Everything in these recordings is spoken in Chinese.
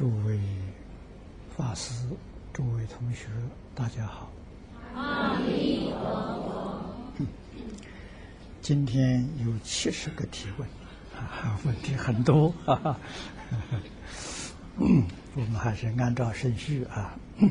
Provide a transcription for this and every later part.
诸位法师、诸位同学，大家好。阿弥陀佛。今天有七十个提问，啊，问题很多，哈哈。我们还是按照顺序啊。嗯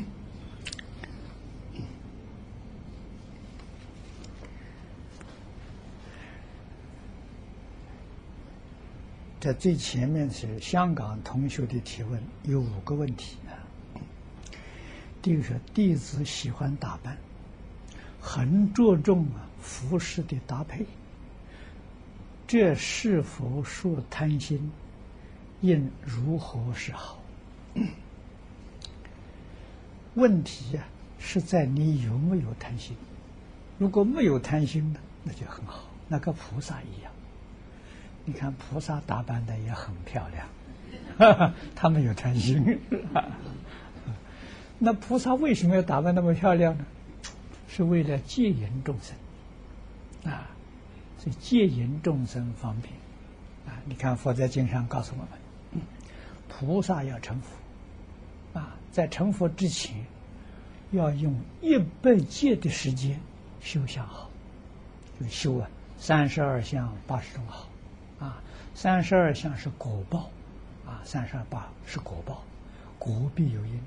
在最前面是香港同学的提问，有五个问题啊。第一个是弟子喜欢打扮，很着重啊服饰的搭配，这是否属贪心？应如何是好？问题呀是在你有没有贪心？如果没有贪心呢，那就很好，那跟菩萨一样。你看菩萨打扮的也很漂亮，他们有贪心。那菩萨为什么要打扮那么漂亮呢？是为了戒淫众生啊，所以戒淫众生方便啊。你看佛在经上告诉我们，菩萨要成佛啊，在成佛之前，要用一百劫的时间修相好，就修啊三十二相八十种好。三十二相是果报，啊，三十二八是果报，果必有因，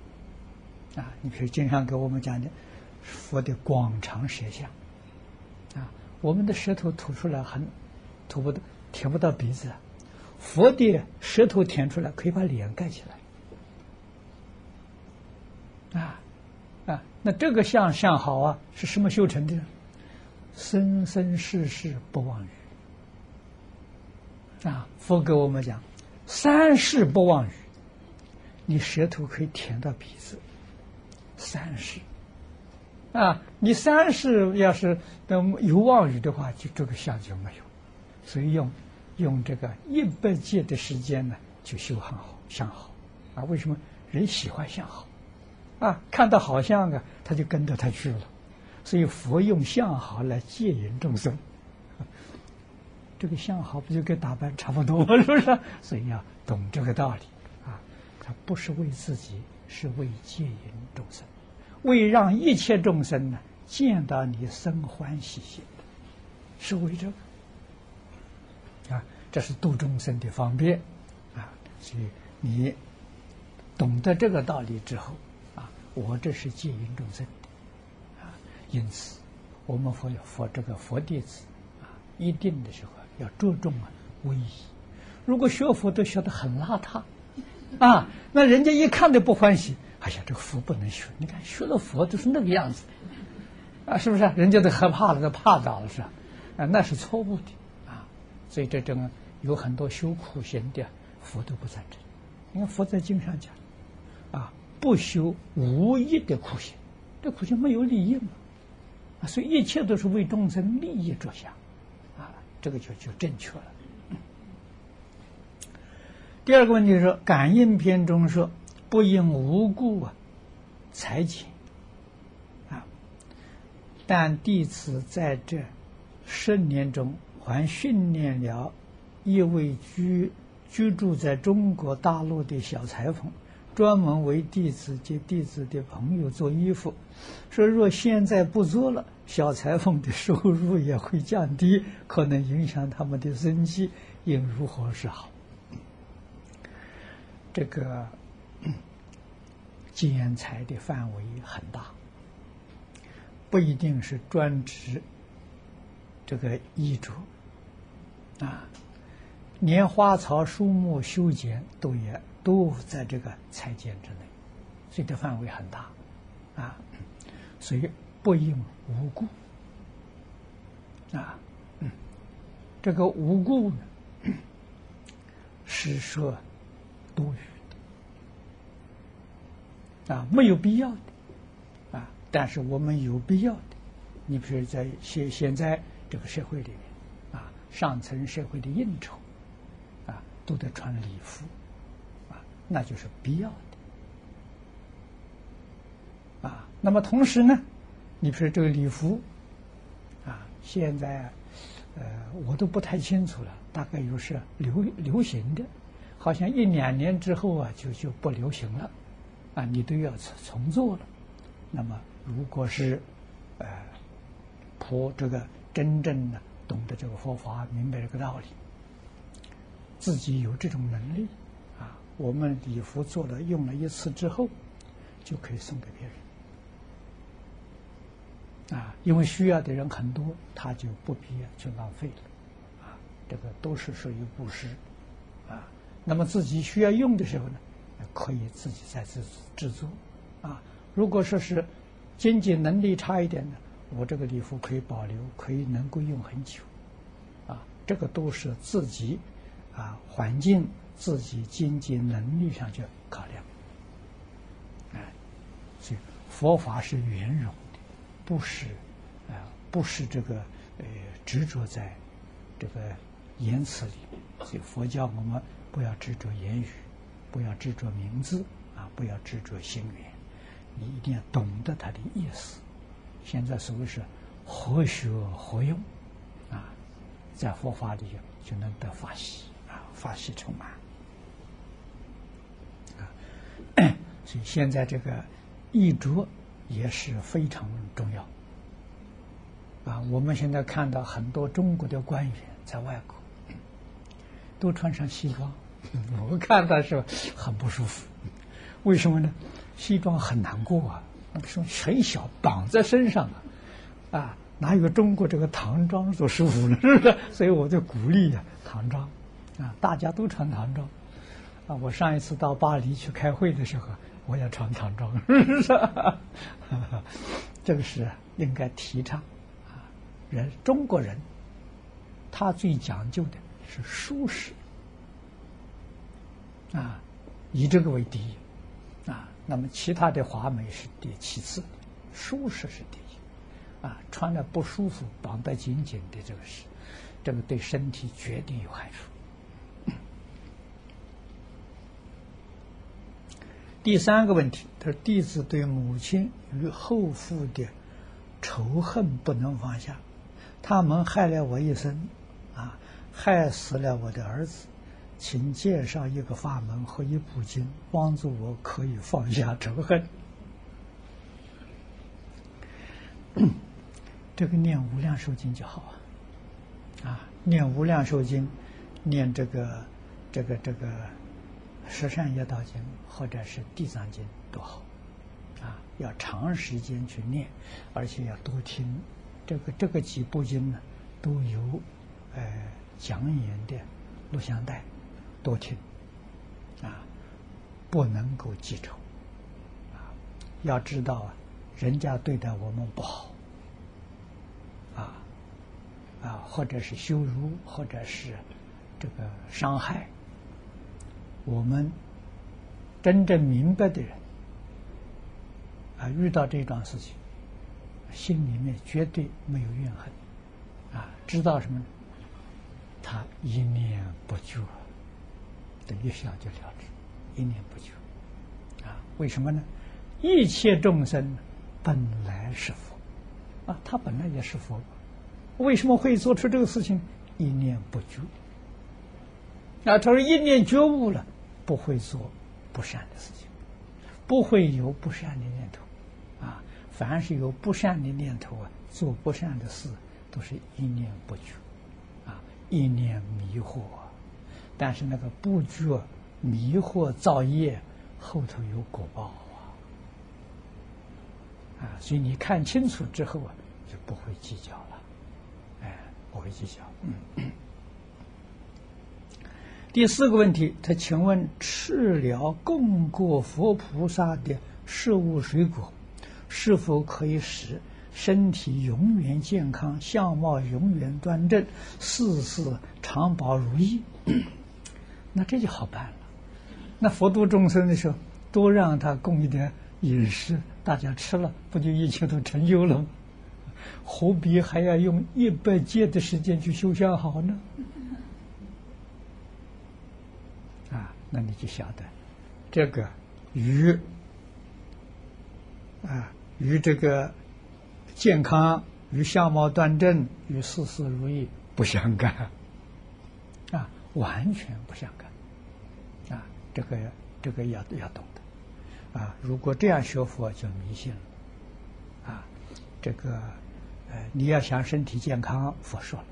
啊，你比如经常给我们讲的佛的广长舌相，啊，我们的舌头吐出来很吐不到，舔不到鼻子，佛的舌头舔出来可以把脸盖起来，啊，啊，那这个相相好啊，是什么修成的？生生世世不忘人。啊，佛给我们讲，三世不忘语，你舌头可以舔到鼻子，三世，啊，你三世要是等有妄语的话，就这个相就没有，所以用用这个一百劫的时间呢，就修很好相好，啊，为什么人喜欢相好？啊，看到好相啊，他就跟着他去了，所以佛用相好来戒引众生。这个相好不就跟打扮差不多吗？是不是？所以要懂这个道理啊！他不是为自己，是为戒淫众生，为让一切众生呢见到你生欢喜心，是为这个啊！这是度众生的方便啊！所以你懂得这个道理之后啊，我这是戒淫众生啊！因此，我们佛佛这个佛弟子啊，一定的时候。要注重啊，威仪。如果学佛都学得很邋遢，啊，那人家一看都不欢喜。哎呀，这个佛不能学。你看学了佛都是那个样子，啊，是不是？人家都害怕了，都怕到了，是吧？啊，那是错误的啊。所以这种有很多修苦行的佛都不赞成。你看佛在经上讲，啊，不修无益的苦行，这苦行没有利益嘛。啊，所以一切都是为众生利益着想。这个就就正确了。第二个问题是，感应篇中说不应无故啊裁剪啊，但弟子在这十年中还训练了一位居居住在中国大陆的小裁缝，专门为弟子及弟子的朋友做衣服。说若现在不做了。小裁缝的收入也会降低，可能影响他们的生计，应如何是好？这个 剪裁的范围很大，不一定是专职这个衣着啊，连花草树木修剪都也都在这个裁剪之内，所以这范围很大啊，所以。不应无故啊，嗯，这个无故呢，是说多余的啊，没有必要的啊。但是我们有必要的，你比如在现现在这个社会里面啊，上层社会的应酬啊，都得穿礼服啊，那就是必要的啊。那么同时呢？你比如说这个礼服，啊，现在，呃，我都不太清楚了，大概又是流流行的，好像一两年之后啊，就就不流行了，啊，你都要重重做了。那么，如果是呃，普这个真正的懂得这个佛法，明白这个道理，自己有这种能力啊，我们礼服做了用了一次之后，就可以送给别人。啊，因为需要的人很多，他就不必要去浪费了，啊，这个都是属于布施，啊，那么自己需要用的时候呢，可以自己再制制作，啊，如果说是经济能力差一点的，我这个礼服可以保留，可以能够用很久，啊，这个都是自己啊环境、自己经济能力上去考量，哎，所以佛法是圆融。不是，啊，不是这个，呃，执着在这个言辞里面。所以佛教我们不要执着言语，不要执着名字，啊，不要执着心缘，你一定要懂得它的意思。现在所谓是何学何用，啊，在佛法里就能得法喜，啊，法喜充满。啊，所以现在这个一着。也是非常重要啊！我们现在看到很多中国的官员在外国都穿上西装，我看到是很不舒服。为什么呢？西装很难过啊，说很小，绑在身上啊，啊，哪有中国这个唐装做舒服呢？是不是？所以我就鼓励啊，唐装啊，大家都穿唐装啊。我上一次到巴黎去开会的时候。我要穿唐装，这个是应该提倡啊。人中国人，他最讲究的是舒适啊，以这个为第一啊。那么其他的华美是第其次，舒适是第一啊。穿的不舒服，绑得紧紧的，这个是这个对身体绝对有害处。第三个问题，他说：“弟子对母亲与后父的仇恨不能放下，他们害了我一生，啊，害死了我的儿子，请介绍一个法门和一部经，帮助我可以放下仇恨。这个念无量寿经就好啊，啊，念无量寿经，念这个，这个，这个。”十善业道经或者是地藏经都好，啊，要长时间去念，而且要多听。这个这个几部经呢，都有呃讲演的录像带，多听，啊，不能够记仇，啊，要知道啊，人家对待我们不好，啊，啊，或者是羞辱，或者是这个伤害。我们真正明白的人啊，遇到这桩事情，心里面绝对没有怨恨啊，知道什么呢？他一念不绝，等一想就了之，一念不绝啊？为什么呢？一切众生本来是佛啊，他本来也是佛，为什么会做出这个事情？一念不绝。啊，他说一念觉悟了。不会做不善的事情，不会有不善的念头，啊，凡是有不善的念头啊，做不善的事都是一念不觉，啊，一念迷惑，但是那个不觉迷惑造业后头有果报啊，啊，所以你看清楚之后啊，就不会计较了，哎，不会计较，嗯。第四个问题，他请问吃了供过佛菩萨的食物水果，是否可以使身体永远健康、相貌永远端正、事事长保如意？那这就好办了。那佛度众生的时候，多让他供一点饮食，大家吃了，不就一切都成就了吗？何必还要用一百劫的时间去修相好呢？那你就晓得，这个与啊与这个健康、与相貌端正、与事事如意不相干啊，完全不相干啊这个这个要要懂的啊！如果这样学佛就迷信了啊！这个呃，你要想身体健康，佛说了，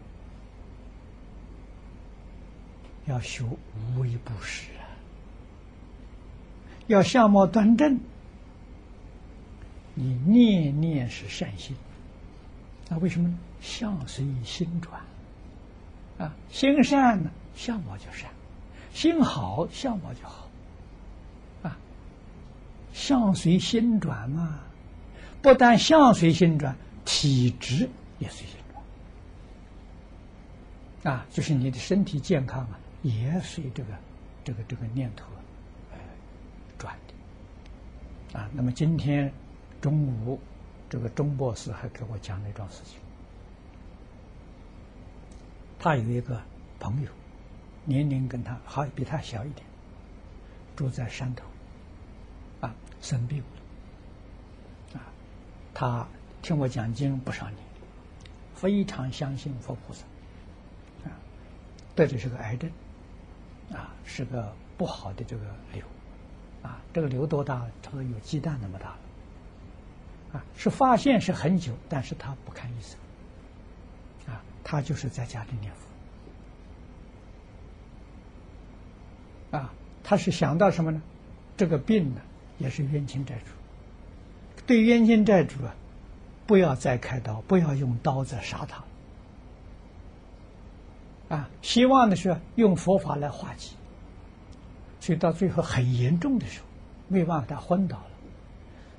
要修无为不施，要相貌端正，你念念是善心，那为什么呢？相随心转。啊，心善呢，相貌就善。心好，相貌就好，啊，相随心转嘛，不但相随心转，体质也随心转，啊，就是你的身体健康啊，也随这个这个这个念头，啊，那么今天中午这个钟博士还给我讲了一桩事情，他有一个朋友。年龄跟他好比他小一点，住在山头，啊，生病了，啊，他听我讲经不少年，非常相信佛菩萨，啊，得的是个癌症，啊，是个不好的这个瘤，啊，这个瘤多大？差不多有鸡蛋那么大了，啊，是发现是很久，但是他不看医生，啊，他就是在家里念佛。啊，他是想到什么呢？这个病呢，也是冤亲债主。对冤亲债主啊，不要再开刀，不要用刀子杀他。啊，希望的是用佛法来化解。所以到最后很严重的时候，没有办法，他昏倒了。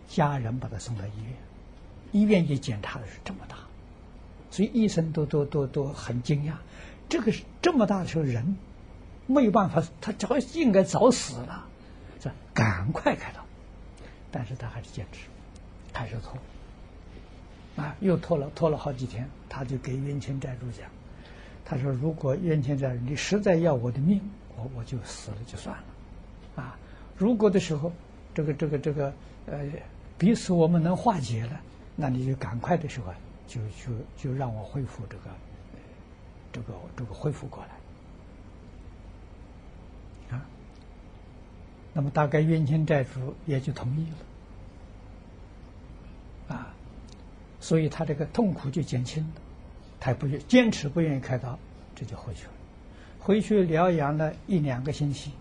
家人把他送到医院，医院一检查的是这么大，所以医生都都都都很惊讶。这个是这么大的时候人。没有办法，他早应该早死了，是赶快开刀，但是他还是坚持，还是拖，啊，又拖了拖了好几天，他就给冤亲债主讲，他说：“如果冤亲债主你实在要我的命，我我就死了就算了，啊，如果的时候，这个这个这个呃彼此我们能化解了，那你就赶快的时候就就就让我恢复这个这个这个恢复过来。”啊那么大概冤亲债主也就同意了，啊，所以他这个痛苦就减轻了，他不愿坚持不愿意开刀，这就回去了，回去疗养了一两个星期，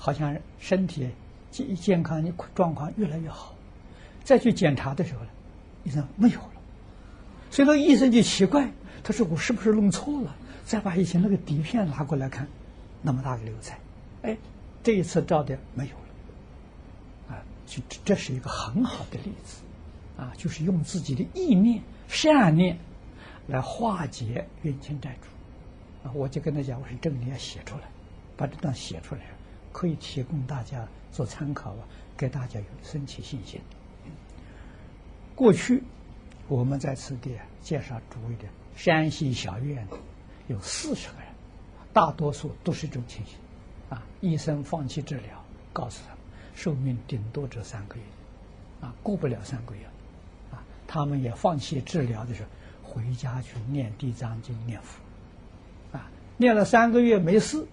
好像身体健健康状况越来越好，再去检查的时候呢，医生没有了，所以那医生就奇怪，他说我是不是弄错了？再把以前那个底片拿过来看，那么大个瘤菜，哎。这一次照的没有了，啊，就这是一个很好的例子，啊，就是用自己的意念、善念来化解冤亲债主，啊，我就跟他讲，我说这个你要写出来，把这段写出来，可以提供大家做参考啊，给大家有升起信心。过去我们在此地介绍诸位的山西小院有四十个人，大多数都是这种情形。啊！医生放弃治疗，告诉他们寿命顶多只三个月，啊，过不了三个月，啊，他们也放弃治疗的时候，回家去念地藏经念佛，啊，念了三个月没事，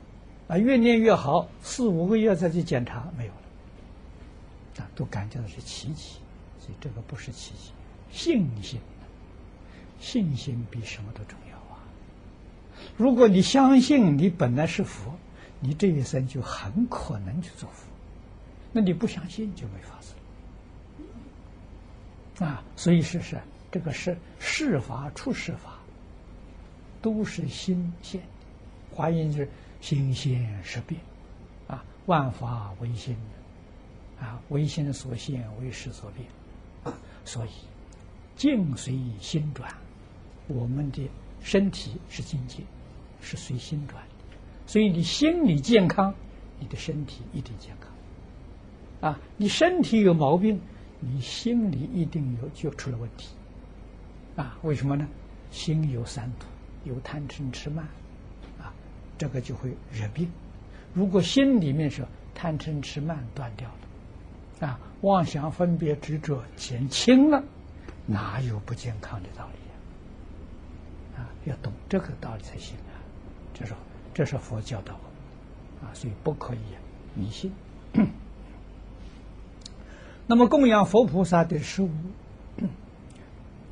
啊，越念越好，四五个月再去检查没有了，啊，都感觉到是奇迹，所以这个不是奇迹，信心，信心比什么都重要啊！如果你相信你本来是佛。你这一生就很可能去做佛，那你不相信就没法子啊！所以是是这个是事法出世法，都是心现。华严就是心现识变啊，万法唯心啊，唯心所现，为识所变。所以境随心转，我们的身体是境界，是随心转。所以你心理健康，你的身体一定健康。啊，你身体有毛病，你心里一定有就出了问题。啊，为什么呢？心有三毒，有贪嗔痴慢，这个就会惹病。如果心里面是贪嗔痴慢断掉了，啊，妄想分别执着减轻了，哪有不健康的道理啊？啊，要懂这个道理才行啊，就是。这是佛教导啊，所以不可以迷信。那么供养佛菩萨的食物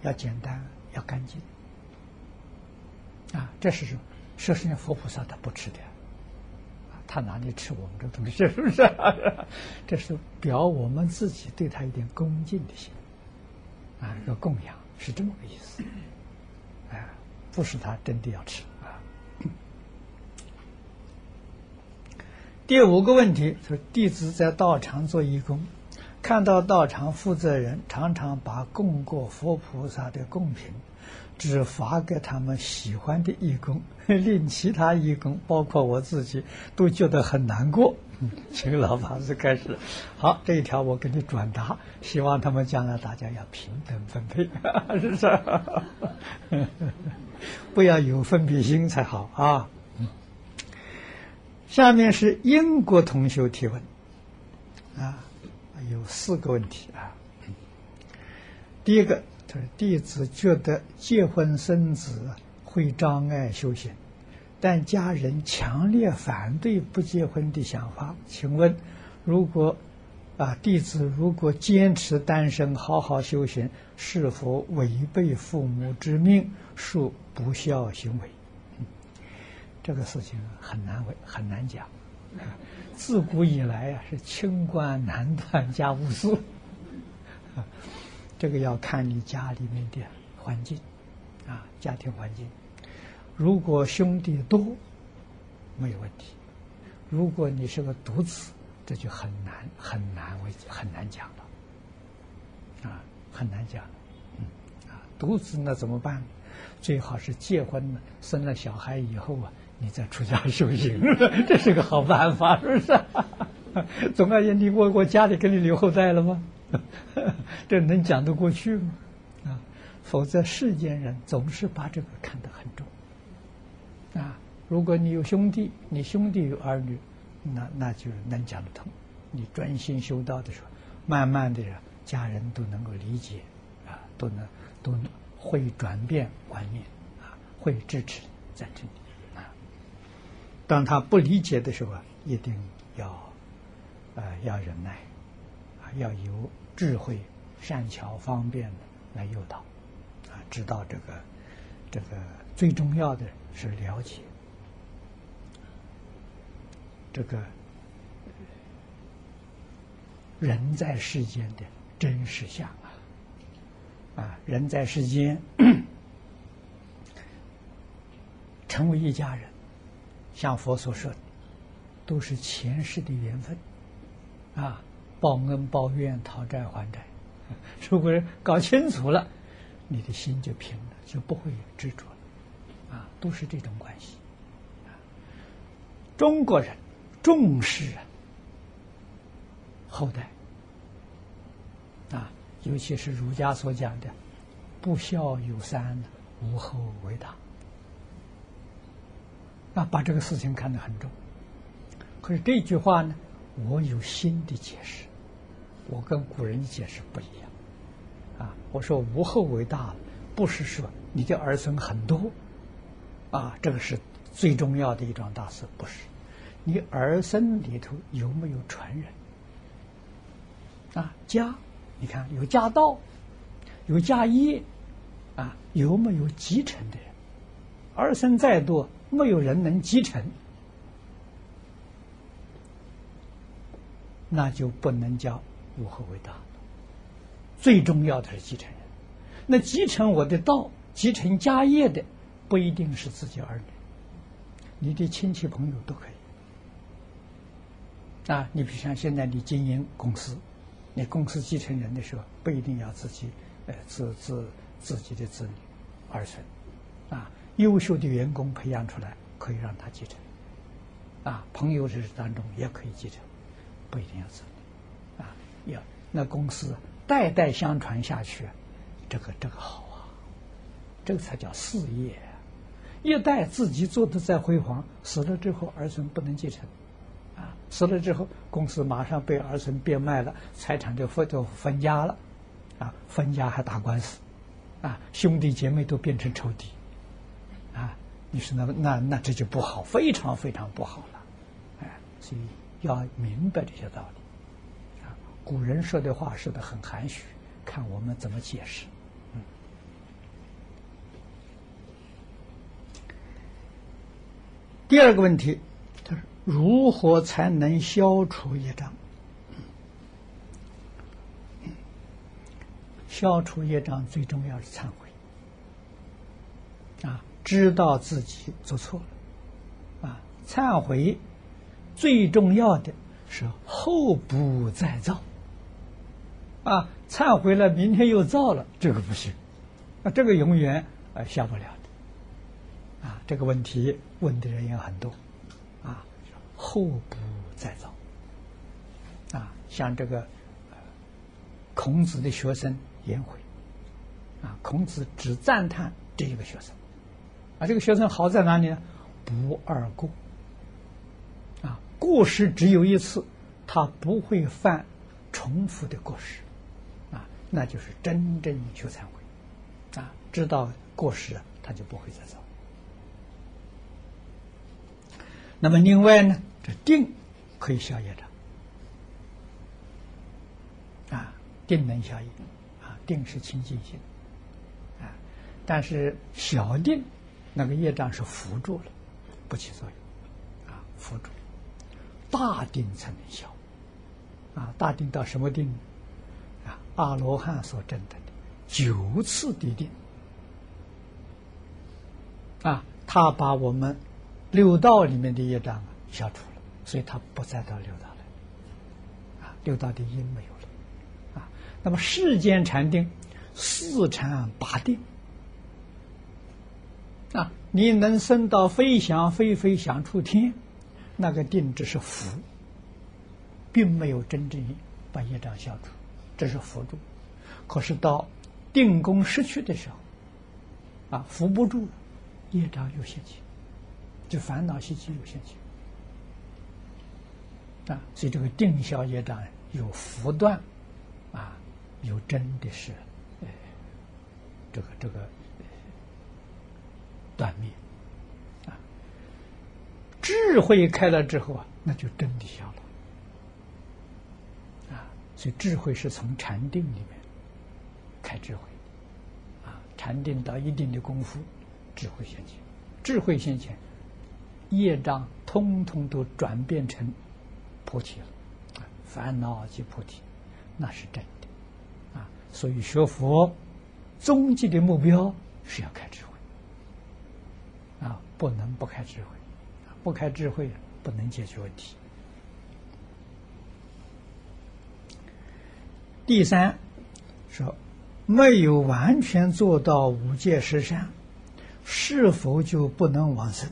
要简单，要干净啊，这是什么实际佛菩萨他不吃的，他哪里吃我们这东西？是不是？这是表我们自己对他一点恭敬的心啊，要供养是这么个意思，哎，不是他真的要吃啊。第五个问题是弟子在道场做义工。看到道场负责人常常把供过佛菩萨的贡品只发给他们喜欢的义工，令其他义工，包括我自己，都觉得很难过。嗯请老法师开始。好，这一条我给你转达，希望他们将来大家要平等分配，是不是？不要有分别心才好啊。下面是英国同学提问啊。有四个问题啊。第一个，弟子觉得结婚生子会障碍修行，但家人强烈反对不结婚的想法。请问，如果啊弟子如果坚持单身好好修行，是否违背父母之命，属不孝行为？这个事情很难为，很难讲。自古以来啊，是清官难断家务事，啊，这个要看你家里面的环境，啊，家庭环境。如果兄弟多，没有问题；如果你是个独子，这就很难很难为很难讲了，啊，很难讲。嗯，啊，独子那怎么办？最好是结婚了，生了小孩以后啊。你再出家修行，这是个好办法，是不是？总而言之，我我家里给你留后代了吗？这能讲得过去吗？啊，否则世间人总是把这个看得很重。啊，如果你有兄弟，你兄弟有儿女，那那就能讲得通。你专心修道的时候，慢慢的，家人都能够理解，啊，都能都会转变观念，啊，会支持赞成你。当他不理解的时候啊，一定要，呃，要忍耐，啊，要有智慧、善巧、方便的来诱导，啊，知道这个，这个最重要的是了解。这个人在世间的真实相啊，啊，人在世间 成为一家人。像佛所说的，都是前世的缘分，啊，报恩报怨，讨债还债。如果搞清楚了，你的心就平了，就不会有执着了，啊，都是这种关系。中国人重视后代，啊，尤其是儒家所讲的“不孝有三，无后为大”。啊，把这个事情看得很重。可是这句话呢，我有新的解释，我跟古人的解释不一样。啊，我说无后为大，不是说你的儿孙很多，啊，这个是最重要的一桩大事，不是。你儿孙里头有没有传人？啊，家，你看有家道，有家业，啊，有没有继承的人？儿孙再多。没有人能继承，那就不能叫无后为大。最重要的是继承人。那继承我的道、继承家业的，不一定是自己儿女，你的亲戚朋友都可以。啊，你比如像现在你经营公司，你公司继承人的时候，不一定要自己，呃，自自自己的子女、儿孙，啊。优秀的员工培养出来，可以让他继承，啊，朋友之当中也可以继承，不一定要子女，啊，要那公司代代相传下去，这个这个好啊，这个才叫事业，一代自己做的再辉煌，死了之后儿孙不能继承，啊，死了之后公司马上被儿孙变卖了，财产就分就分家了，啊，分家还打官司，啊，兄弟姐妹都变成仇敌。啊，你说那那那这就不好，非常非常不好了，哎，所以要明白这些道理。啊，古人说的话说的很含蓄，看我们怎么解释。嗯。第二个问题，就是如何才能消除业障？消除业障最重要是忏悔。啊，知道自己做错了，啊，忏悔最重要的是后不再造。啊，忏悔了，明天又造了，这个不行，啊，这个永远啊下不了的。啊，这个问题问的人也很多，啊，后不再造。啊，像这个孔子的学生颜回，啊，孔子只赞叹这一个学生。啊，这个学生好在哪里呢？不二过。过失只有一次，他不会犯重复的过失，啊，那就是真正修忏悔。啊，知道过失了，他就不会再造。那么另外呢，这定可以消业障。啊，定能消业，啊，定是清净心。啊，但是小定。那个业障是辅助了，不起作用，啊，辅助，大定才能消，啊，大定到什么定？啊，阿罗汉所证得的九次地定，啊，他把我们六道里面的业障消除了，所以他不再到六道了，啊，六道的因没有了，啊，那么世间禅定四禅八定。啊，你能升到飞翔飞飞翔出天，那个定只是福，并没有真正把业障消除，这是辅助。可是到定功失去的时候，啊，扶不住了，业障又现起，就烦恼习气又现起。啊，所以这个定消业障有福断，啊，有真的是，呃，这个这个。断灭！智慧开了之后啊，那就真的消了啊！所以智慧是从禅定里面开智慧啊，禅定到一定的功夫，智慧现前，智慧现前，业障通通都转变成菩提了啊！烦恼即菩提，那是真的啊！所以学佛终极的目标是要开智慧。啊，不能不开智慧，不开智慧不能解决问题。第三，说没有完全做到五戒十善，是否就不能往生？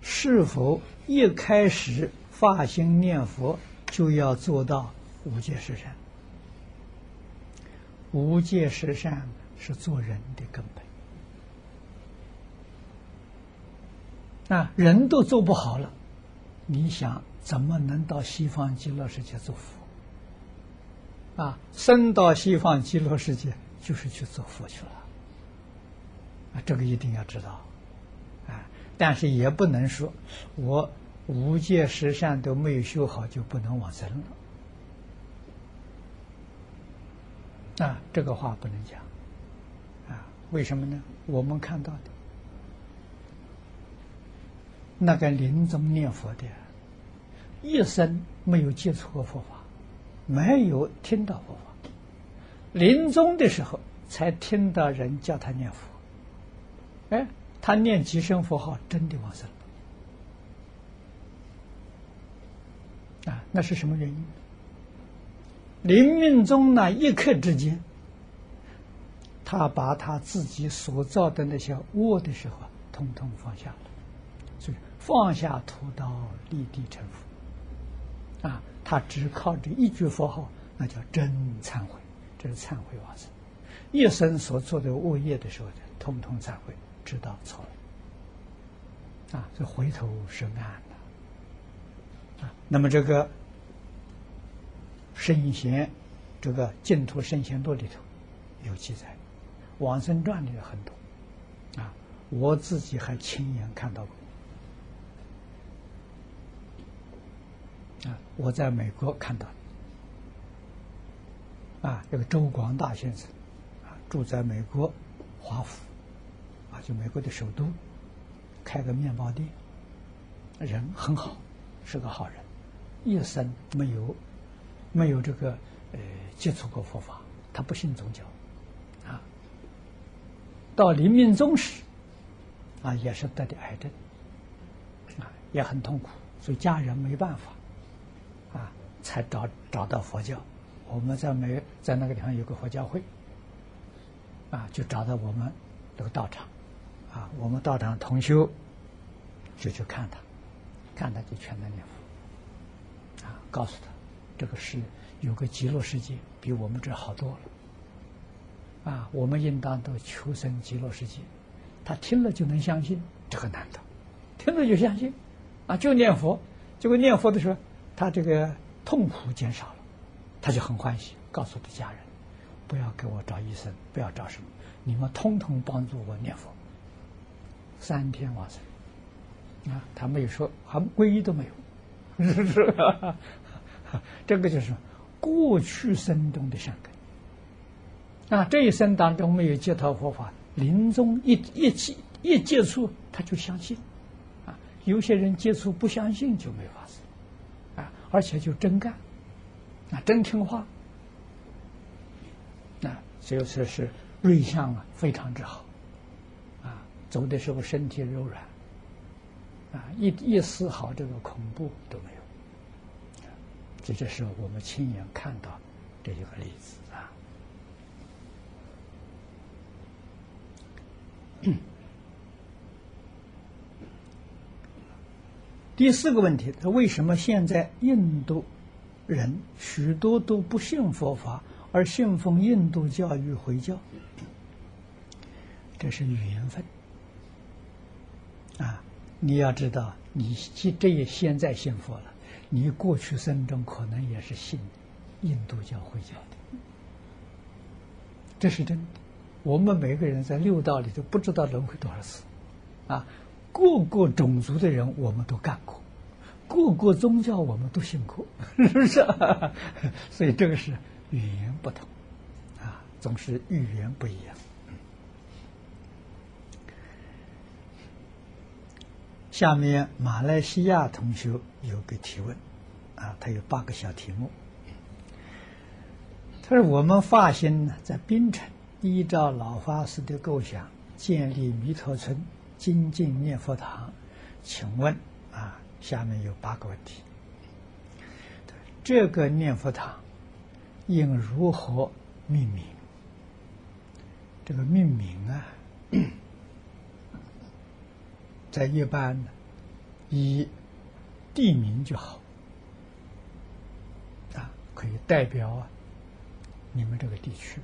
是否一开始发心念佛就要做到五戒十善？五戒十善是做人的根本。啊，人都做不好了，你想怎么能到西方极乐世界做佛？啊，生到西方极乐世界就是去做佛去了。啊，这个一定要知道。啊，但是也不能说我五戒十善都没有修好就不能往生了。啊，这个话不能讲。啊，为什么呢？我们看到的。那个临终念佛的，一生没有接触过佛法，没有听到佛法，临终的时候才听到人叫他念佛，哎，他念几声佛号，真的往生了，啊，那是什么原因？临命终那一刻之间，他把他自己所造的那些恶的时候，通通放下了。所以放下屠刀，立地成佛。啊，他只靠这一句佛号，那叫真忏悔，这是忏悔往生。一生所做的恶业的时候，通通忏悔，知道错了。啊，这回头是岸的。啊，那么这个圣贤，这个净土圣贤录里头有记载，往生传里有很多。啊，我自己还亲眼看到过。啊，我在美国看到，啊，这个周广大先生，啊，住在美国华府，啊，就美国的首都，开个面包店，人很好，是个好人，一生没有没有这个呃接触过佛法，他不信宗教，啊，到临命终时，啊，也是得的癌症，啊，也很痛苦，所以家人没办法。才找找到佛教。我们在美在那个地方有个佛教会，啊，就找到我们这个道场，啊，我们道场同修就去看他，看他就全在念佛，啊，告诉他这个是有个极乐世界，比我们这好多了，啊，我们应当都求生极乐世界。他听了就能相信，这个难得，听了就相信，啊，就念佛，结果念佛的时候。他这个痛苦减少了，他就很欢喜，告诉他家人：“不要给我找医生，不要找什么，你们通通帮助我念佛。”三天往生啊，他没有说，还皈依都没有，是是？这个就是过去生中的善根啊，这一生当中没有接触佛法，临终一一接一接触他就相信啊，有些人接触不相信就没有。而且就真干，啊，真听话，啊，这是是瑞相啊，非常之好，啊，走的时候身体柔软，啊，一一丝毫这个恐怖都没有，这就是我们亲眼看到这一个例子啊。第四个问题，他为什么现在印度人许多都不信佛法，而信奉印度教与回教？这是缘分啊！你要知道，你这这也现在信佛了，你过去生中可能也是信印度教回教的，这是真的。我们每个人在六道里都不知道轮回多少次啊！各个种族的人，我们都干过；各个宗教，我们都信过，是不是？所以这个是语言不同，啊，总是语言不一样。下面马来西亚同学有个提问，啊，他有八个小题目。他说：“我们发心呢，在槟城依照老法师的构想，建立弥陀村。”精进念佛堂，请问啊，下面有八个问题。这个念佛堂应如何命名？这个命名啊，在一般以地名就好啊，可以代表啊你们这个地区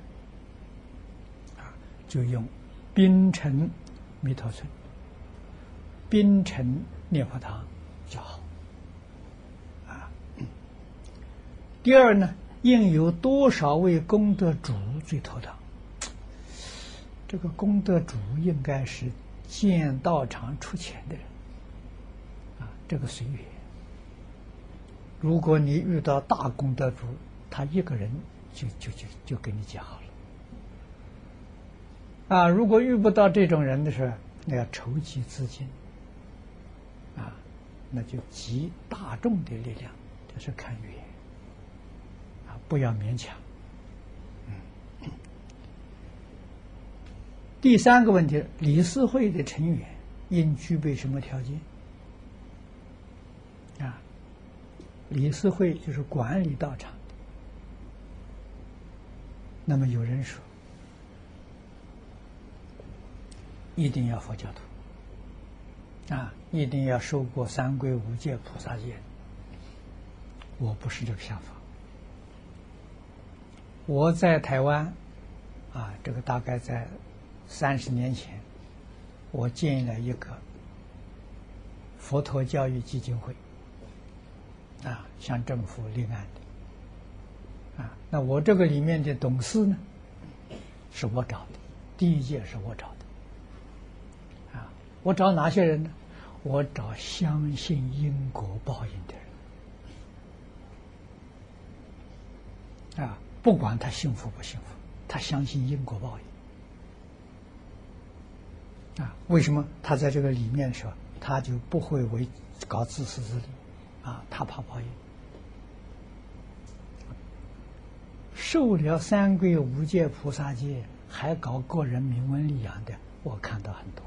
啊，就用槟城弥陀村。槟城念佛堂较好啊。第二呢，应有多少位功德主最妥当？这个功德主应该是建道场出钱的人啊，这个随缘。如果你遇到大功德主，他一个人就就就就给你建好了啊。如果遇不到这种人的时候，那要筹集资金。那就集大众的力量，这是看缘啊，不要勉强。嗯。第三个问题，理事会的成员应具备什么条件？啊，理事会就是管理道场的。那么有人说，一定要佛教徒。啊，一定要受过三皈五戒菩萨戒。我不是这个想法。我在台湾，啊，这个大概在三十年前，我建了一个佛陀教育基金会，啊，向政府立案的。啊，那我这个里面的董事呢，是我找的，第一届是我找的。我找哪些人呢？我找相信因果报应的人。啊，不管他幸福不幸福，他相信因果报应。啊，为什么他在这个里面的时候，他就不会为搞自私自利？啊，他怕报应。受了三归五戒菩萨戒，还搞个人名闻利养的，我看到很多。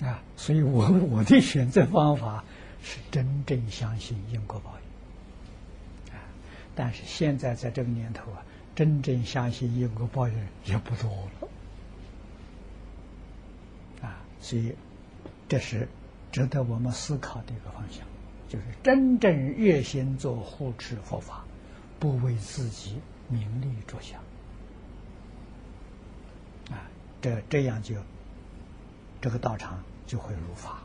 啊，所以我 我的选择方法是真正相信因果报应。啊，但是现在在这个年头啊，真正相信因果报应也不多了。啊，所以这是值得我们思考的一个方向，就是真正热心做护持佛法。不为自己名利着想，啊，这这样就这个道场就会如法。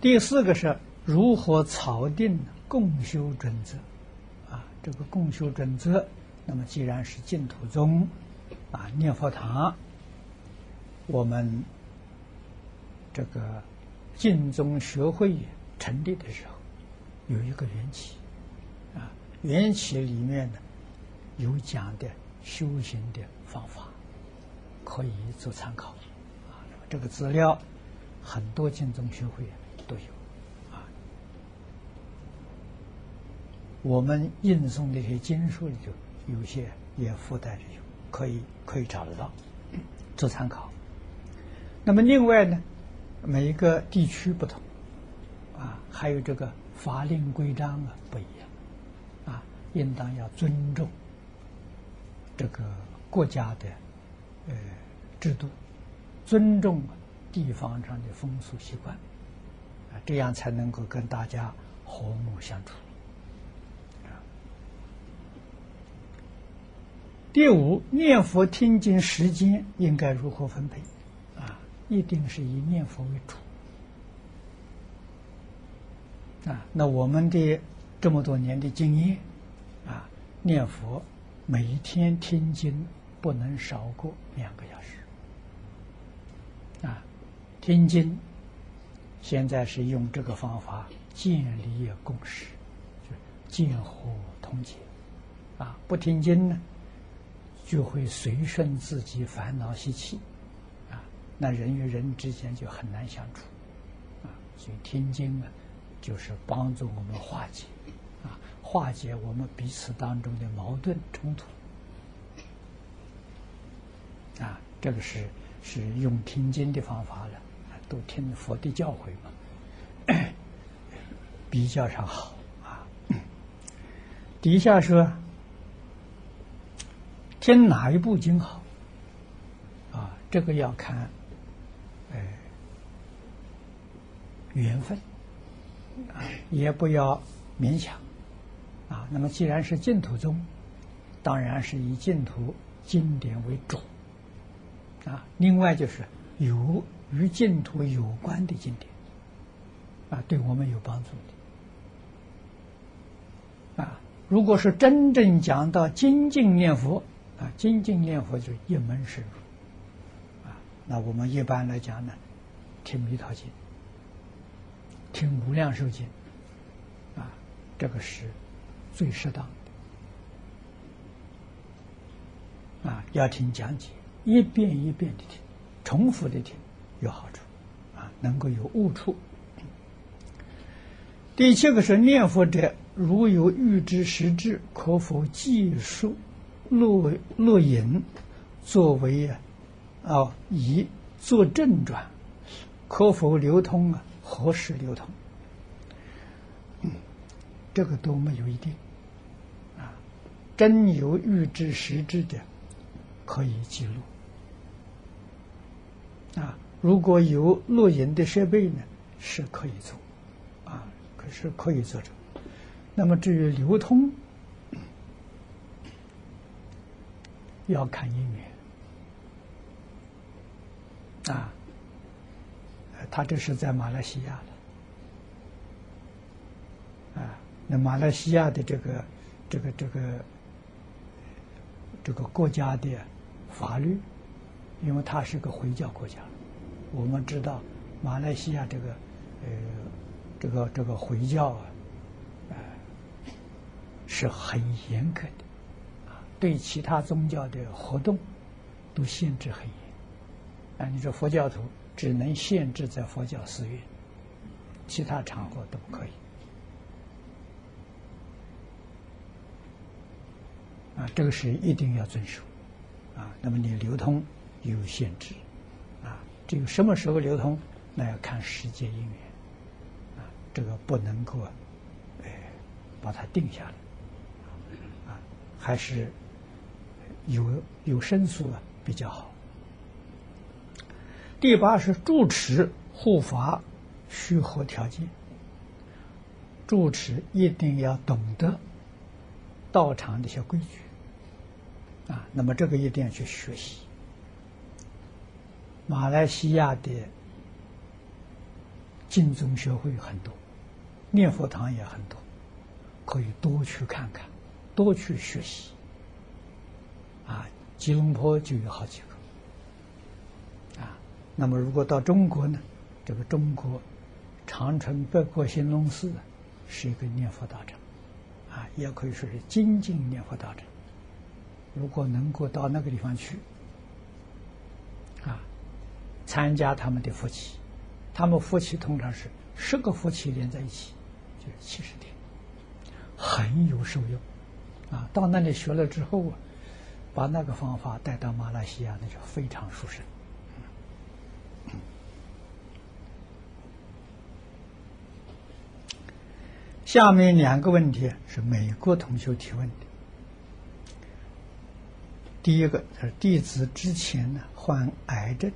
第四个是如何草定共修准则，啊，这个共修准则，那么既然是净土宗啊念佛堂，我们这个净宗学会成立的时候。有一个缘起，啊，缘起里面呢有讲的修行的方法，可以做参考，啊，这个资料很多经宗学会都有，啊，我们印送那些经书里头有些也附带着有，可以可以找得到，做参考。那么另外呢，每一个地区不同，啊，还有这个。法令规章啊不一样，啊，应当要尊重这个国家的呃制度，尊重地方上的风俗习惯，啊，这样才能够跟大家和睦相处。第五，念佛听经时间应该如何分配？啊，一定是以念佛为主。啊，那我们的这么多年的经验，啊，念佛每天听经不能少过两个小时。啊，听经现在是用这个方法建立共识，就见和同解。啊，不听经呢，就会随顺自己烦恼习气，啊，那人与人之间就很难相处。啊，所以听经啊。就是帮助我们化解，啊，化解我们彼此当中的矛盾冲突，啊，这个是是用听经的方法了，都听佛的教诲嘛，比较上好啊。底下说，听哪一部经好？啊，这个要看，哎，缘分。也不要勉强，啊，那么既然是净土宗，当然是以净土经典为主，啊，另外就是有与净土有关的经典，啊，对我们有帮助的，啊，如果是真正讲到精进念佛，啊，精进念佛就一门深入，啊，那我们一般来讲呢，听弥陀经。听《无量寿经》，啊，这个是最适当的。啊，要听讲解，一遍一遍的听，重复的听有好处，啊，能够有悟处。第七个是念佛者，如有预知实质，可否记述录录影，作为啊，啊，以做正转，可否流通啊？何时流通？嗯，这个都没有一定。啊，真有预知实质的，可以记录。啊，如果有录音的设备呢，是可以做。啊，可是可以做成。那么至于流通，要看因缘。啊。他这是在马来西亚的，啊，那马来西亚的这个、这个、这个、这个国家的法律，因为它是个回教国家，我们知道马来西亚这个呃这个这个回教啊，啊是很严格的，啊，对其他宗教的活动都限制很严。啊，你说佛教徒只能限制在佛教寺院，其他场合都不可以。啊，这个是一定要遵守。啊，那么你流通有限制，啊，这个什么时候流通，那要看时间因缘，啊，这个不能够，哎，把它定下来，啊，还是有有申诉啊比较好。第八是住持护法需合条件，住持一定要懂得道场的一些规矩。啊，那么这个一定要去学习。马来西亚的净宗学会很多，念佛堂也很多，可以多去看看，多去学习。啊，吉隆坡就有好几个。啊，那么如果到中国呢，这个中国长春北国兴隆寺是一个念佛道场，啊，也可以说是精进念佛道场。如果能够到那个地方去，参加他们的夫妻，他们夫妻通常是十个夫妻连在一起，就是七十天，很有受用，啊，到那里学了之后啊，把那个方法带到马来西亚，那就非常殊胜。下面两个问题是美国同学提问的。第一个是弟子之前呢患癌症，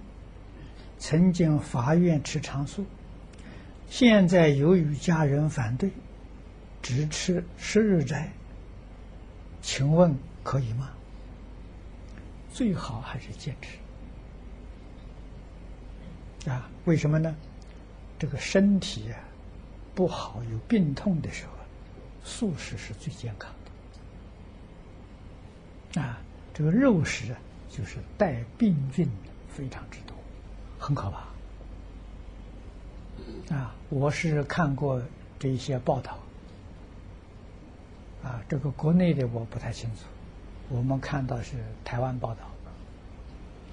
曾经发愿吃长素，现在由于家人反对，只吃十日斋。请问可以吗？最好还是坚持啊？为什么呢？这个身体啊不好有病痛的时候，素食是最健康的啊。这个肉食啊，就是带病菌的，非常之多，很可怕。啊，我是看过这一些报道，啊，这个国内的我不太清楚，我们看到是台湾报道，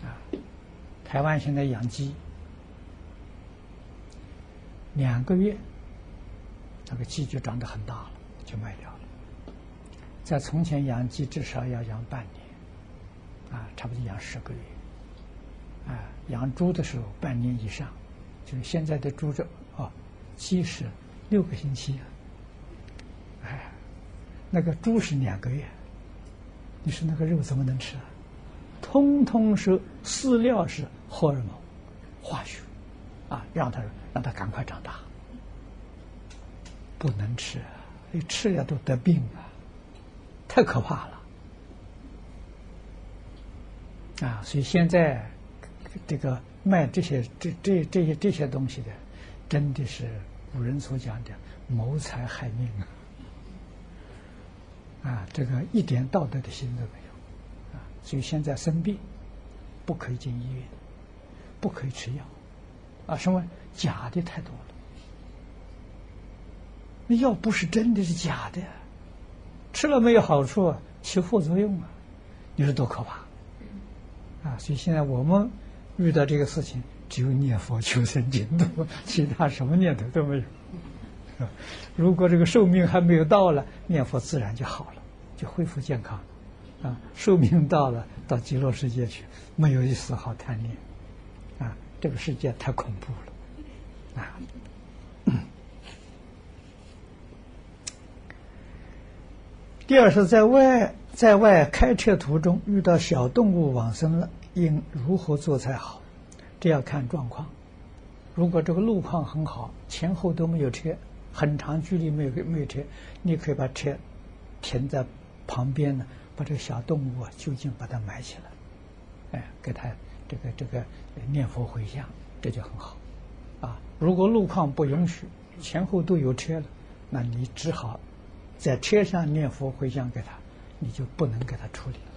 啊，台湾现在养鸡，两个月，那个鸡就长得很大了，就卖掉了。在从前养鸡至少要养半年。啊，差不多养十个月，啊，养猪的时候半年以上，就是现在的猪肉啊，鸡是六个星期，哎，那个猪是两个月，你说那个肉怎么能吃啊？通通是饲料是荷尔蒙、化学，啊，让它让它赶快长大，不能吃，你吃了都得病啊，太可怕了。啊，所以现在这个卖这些这这这些这些东西的，真的是古人所讲的谋财害命啊！啊，这个一点道德的心都没有啊！所以现在生病不可以进医院，不可以吃药啊！什么假的太多了，那药不是真的是假的，吃了没有好处，起副作用啊！你说多可怕！啊，所以现在我们遇到这个事情，只有念佛求生净土，其他什么念头都没有。如果这个寿命还没有到了，念佛自然就好了，就恢复健康。啊，寿命到了，到极乐世界去，没有一丝毫贪念。啊，这个世界太恐怖了。啊。第二是在外。在外开车途中遇到小动物往生了，应如何做才好？这要看状况。如果这个路况很好，前后都没有车，很长距离没有没有车，你可以把车停在旁边呢，把这个小动物啊就近把它埋起来，哎，给它这个这个念佛回向，这就很好。啊，如果路况不允许，前后都有车了，那你只好在车上念佛回向给他。你就不能给他处理了，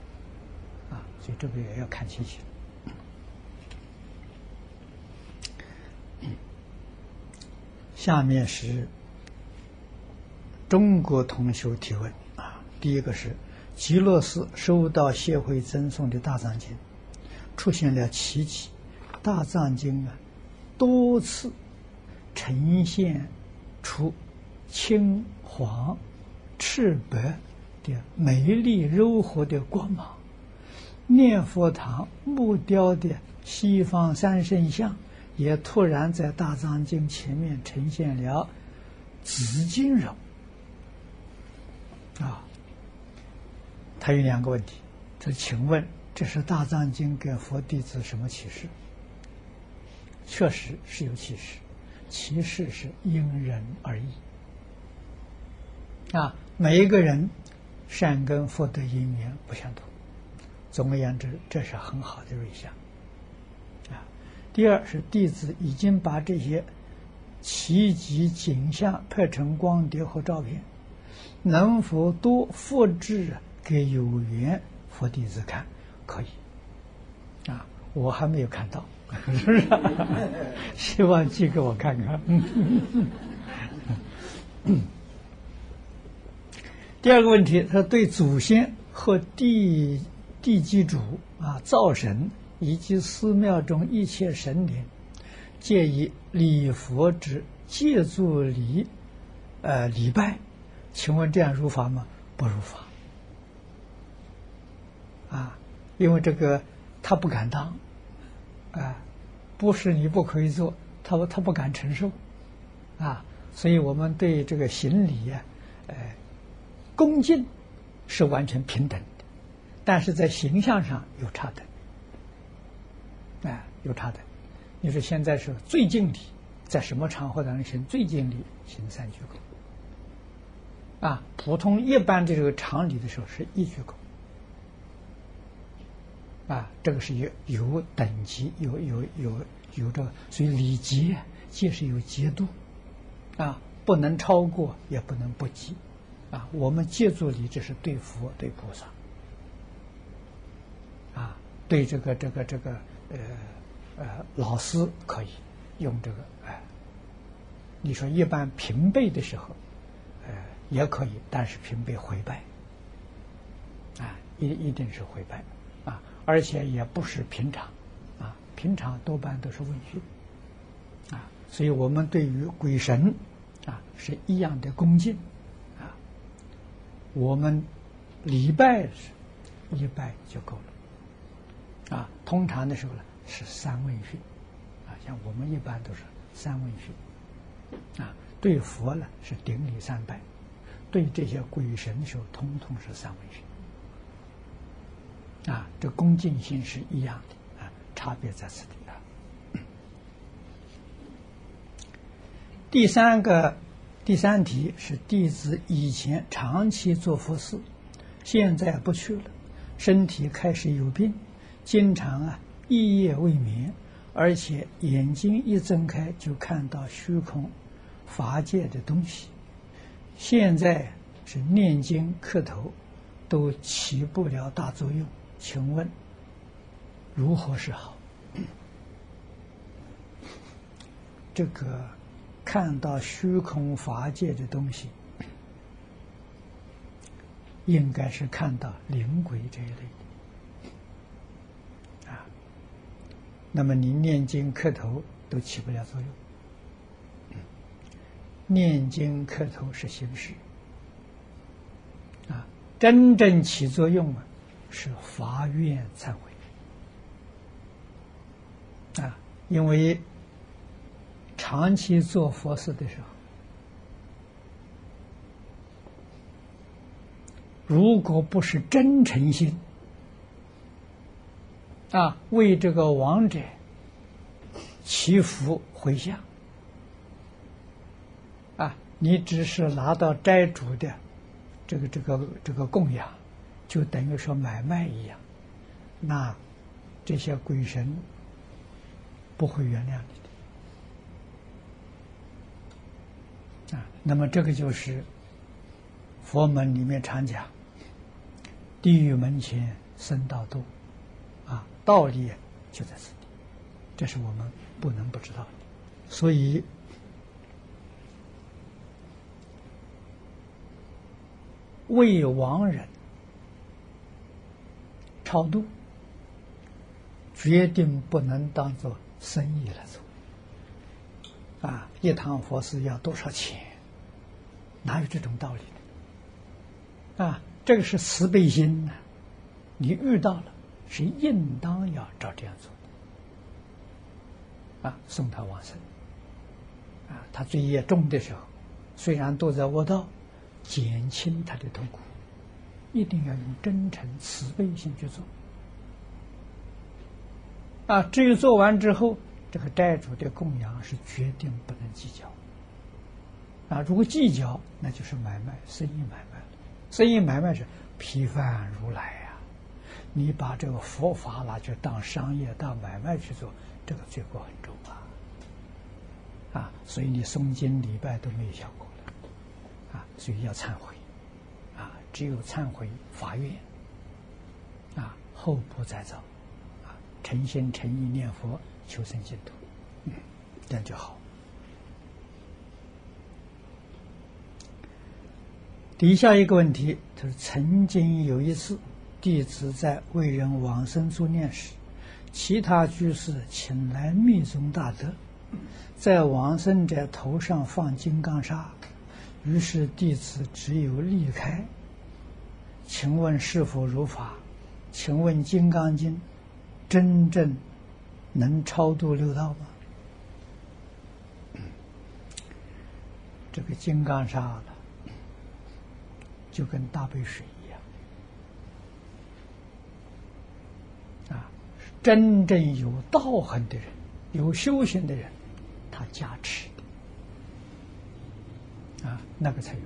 所以这个也要看情形。下面是中国同学提问啊，第一个是极乐寺收到谢会赠送的大藏经，出现了奇迹，大藏经啊多次呈现出青黄赤白的美丽柔和的光芒。念佛堂木雕的西方三圣像，也突然在大藏经前面呈现了紫金人。啊，他有两个问题，他请问这是大藏经给佛弟子什么启示？确实是有启示，启示是因人而异。啊，每一个人善根福德因缘不相同。总而言之，这是很好的瑞相。啊，第二是弟子已经把这些奇迹景象拍成光碟和照片，能否多复制给有缘佛弟子看？可以。啊，我还没有看到，是不是？希望寄给我看看。第二个问题，他对祖先和地。地基主啊，灶神以及寺庙中一切神灵，借以礼佛之借助礼，呃，礼拜，请问这样如法吗？不如法。啊，因为这个他不敢当，啊，不是你不可以做，他他不敢承受，啊，所以我们对这个行礼呀，呃，恭敬是完全平等。但是在形象上有差的，哎，有差的。你说现在是最敬礼，在什么场合当中行最敬礼？行三鞠躬。啊，普通一般的这个常礼的时候是一鞠躬。啊，这个是有有等级，有有有有这个，所以礼节既是有节度，啊，不能超过，也不能不及。啊，我们借助礼，这是对佛对菩萨。对这个这个这个呃呃老师可以用这个哎，你说一般平辈的时候，呃也可以，但是平辈回拜，啊一一定是回拜啊，而且也不是平常，啊平常多半都是问讯，啊，所以我们对于鬼神啊是一样的恭敬，啊，我们礼拜是一拜就够了。啊，通常的时候呢是三问讯，啊，像我们一般都是三问讯，啊，对佛呢是顶礼三拜，对这些鬼神的时候，通通是三问讯，啊，这恭敬心是一样的，啊，差别在此地啊。第三个第三题是弟子以前长期做佛事，现在不去了，身体开始有病。经常啊，一夜未眠，而且眼睛一睁开就看到虚空、法界的东西。现在是念经磕头都起不了大作用，请问如何是好？这个看到虚空法界的东西，应该是看到灵鬼这一类。那么你念经磕头都起不了作用，念经磕头是形式，啊，真正起作用啊是发愿忏悔，啊，因为长期做佛事的时候，如果不是真诚心。啊，为这个亡者祈福回向啊！你只是拿到斋主的这个、这个、这个供养，就等于说买卖一样。那这些鬼神不会原谅你的啊！那么这个就是佛门里面常讲：地狱门前僧道多。道理就在此地，这是我们不能不知道的。所以，为亡人超度，决定不能当做生意来做。啊，一堂佛寺要多少钱？哪有这种道理呢？啊，这个是慈悲心呐！你遇到了，是应当要照这样做。啊，送他往生。啊，他罪业重的时候，虽然躲在卧道，减轻他的痛苦，一定要用真诚慈悲心去做。啊，至于做完之后，这个债主的供养是决定不能计较。啊，如果计较，那就是买卖，生意买卖。生意买卖是批犯如来！你把这个佛法拿去当商业、当买卖去做，这个罪过很重啊！啊，所以你诵经礼拜都没有效果了，啊，所以要忏悔，啊，只有忏悔发愿，啊，后不再造，啊，诚心诚意念佛求生净土，嗯，这样就好。底下一个问题，就是曾经有一次，弟子在为人往生助念时，其他居士请来密宗大德。在往生者头上放金刚砂，于是弟子只有离开。请问是否如法？请问《金刚经》真正能超度六道吗？这个金刚砂，就跟大杯水一样啊！真正有道行的人，有修行的人。他加持啊，那个才有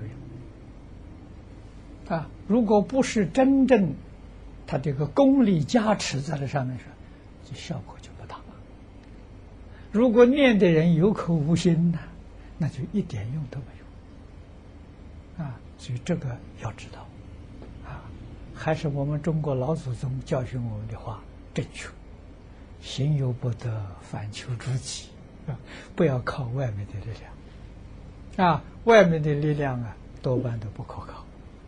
用啊！如果不是真正他这个功力加持在这上面上，这效果就不大。如果念的人有口无心呢，那就一点用都没有啊！所以这个要知道啊，还是我们中国老祖宗教训我们的话正确：行有不得，反求诸己啊。不要靠外面的力量，啊，外面的力量啊，多半都不可靠，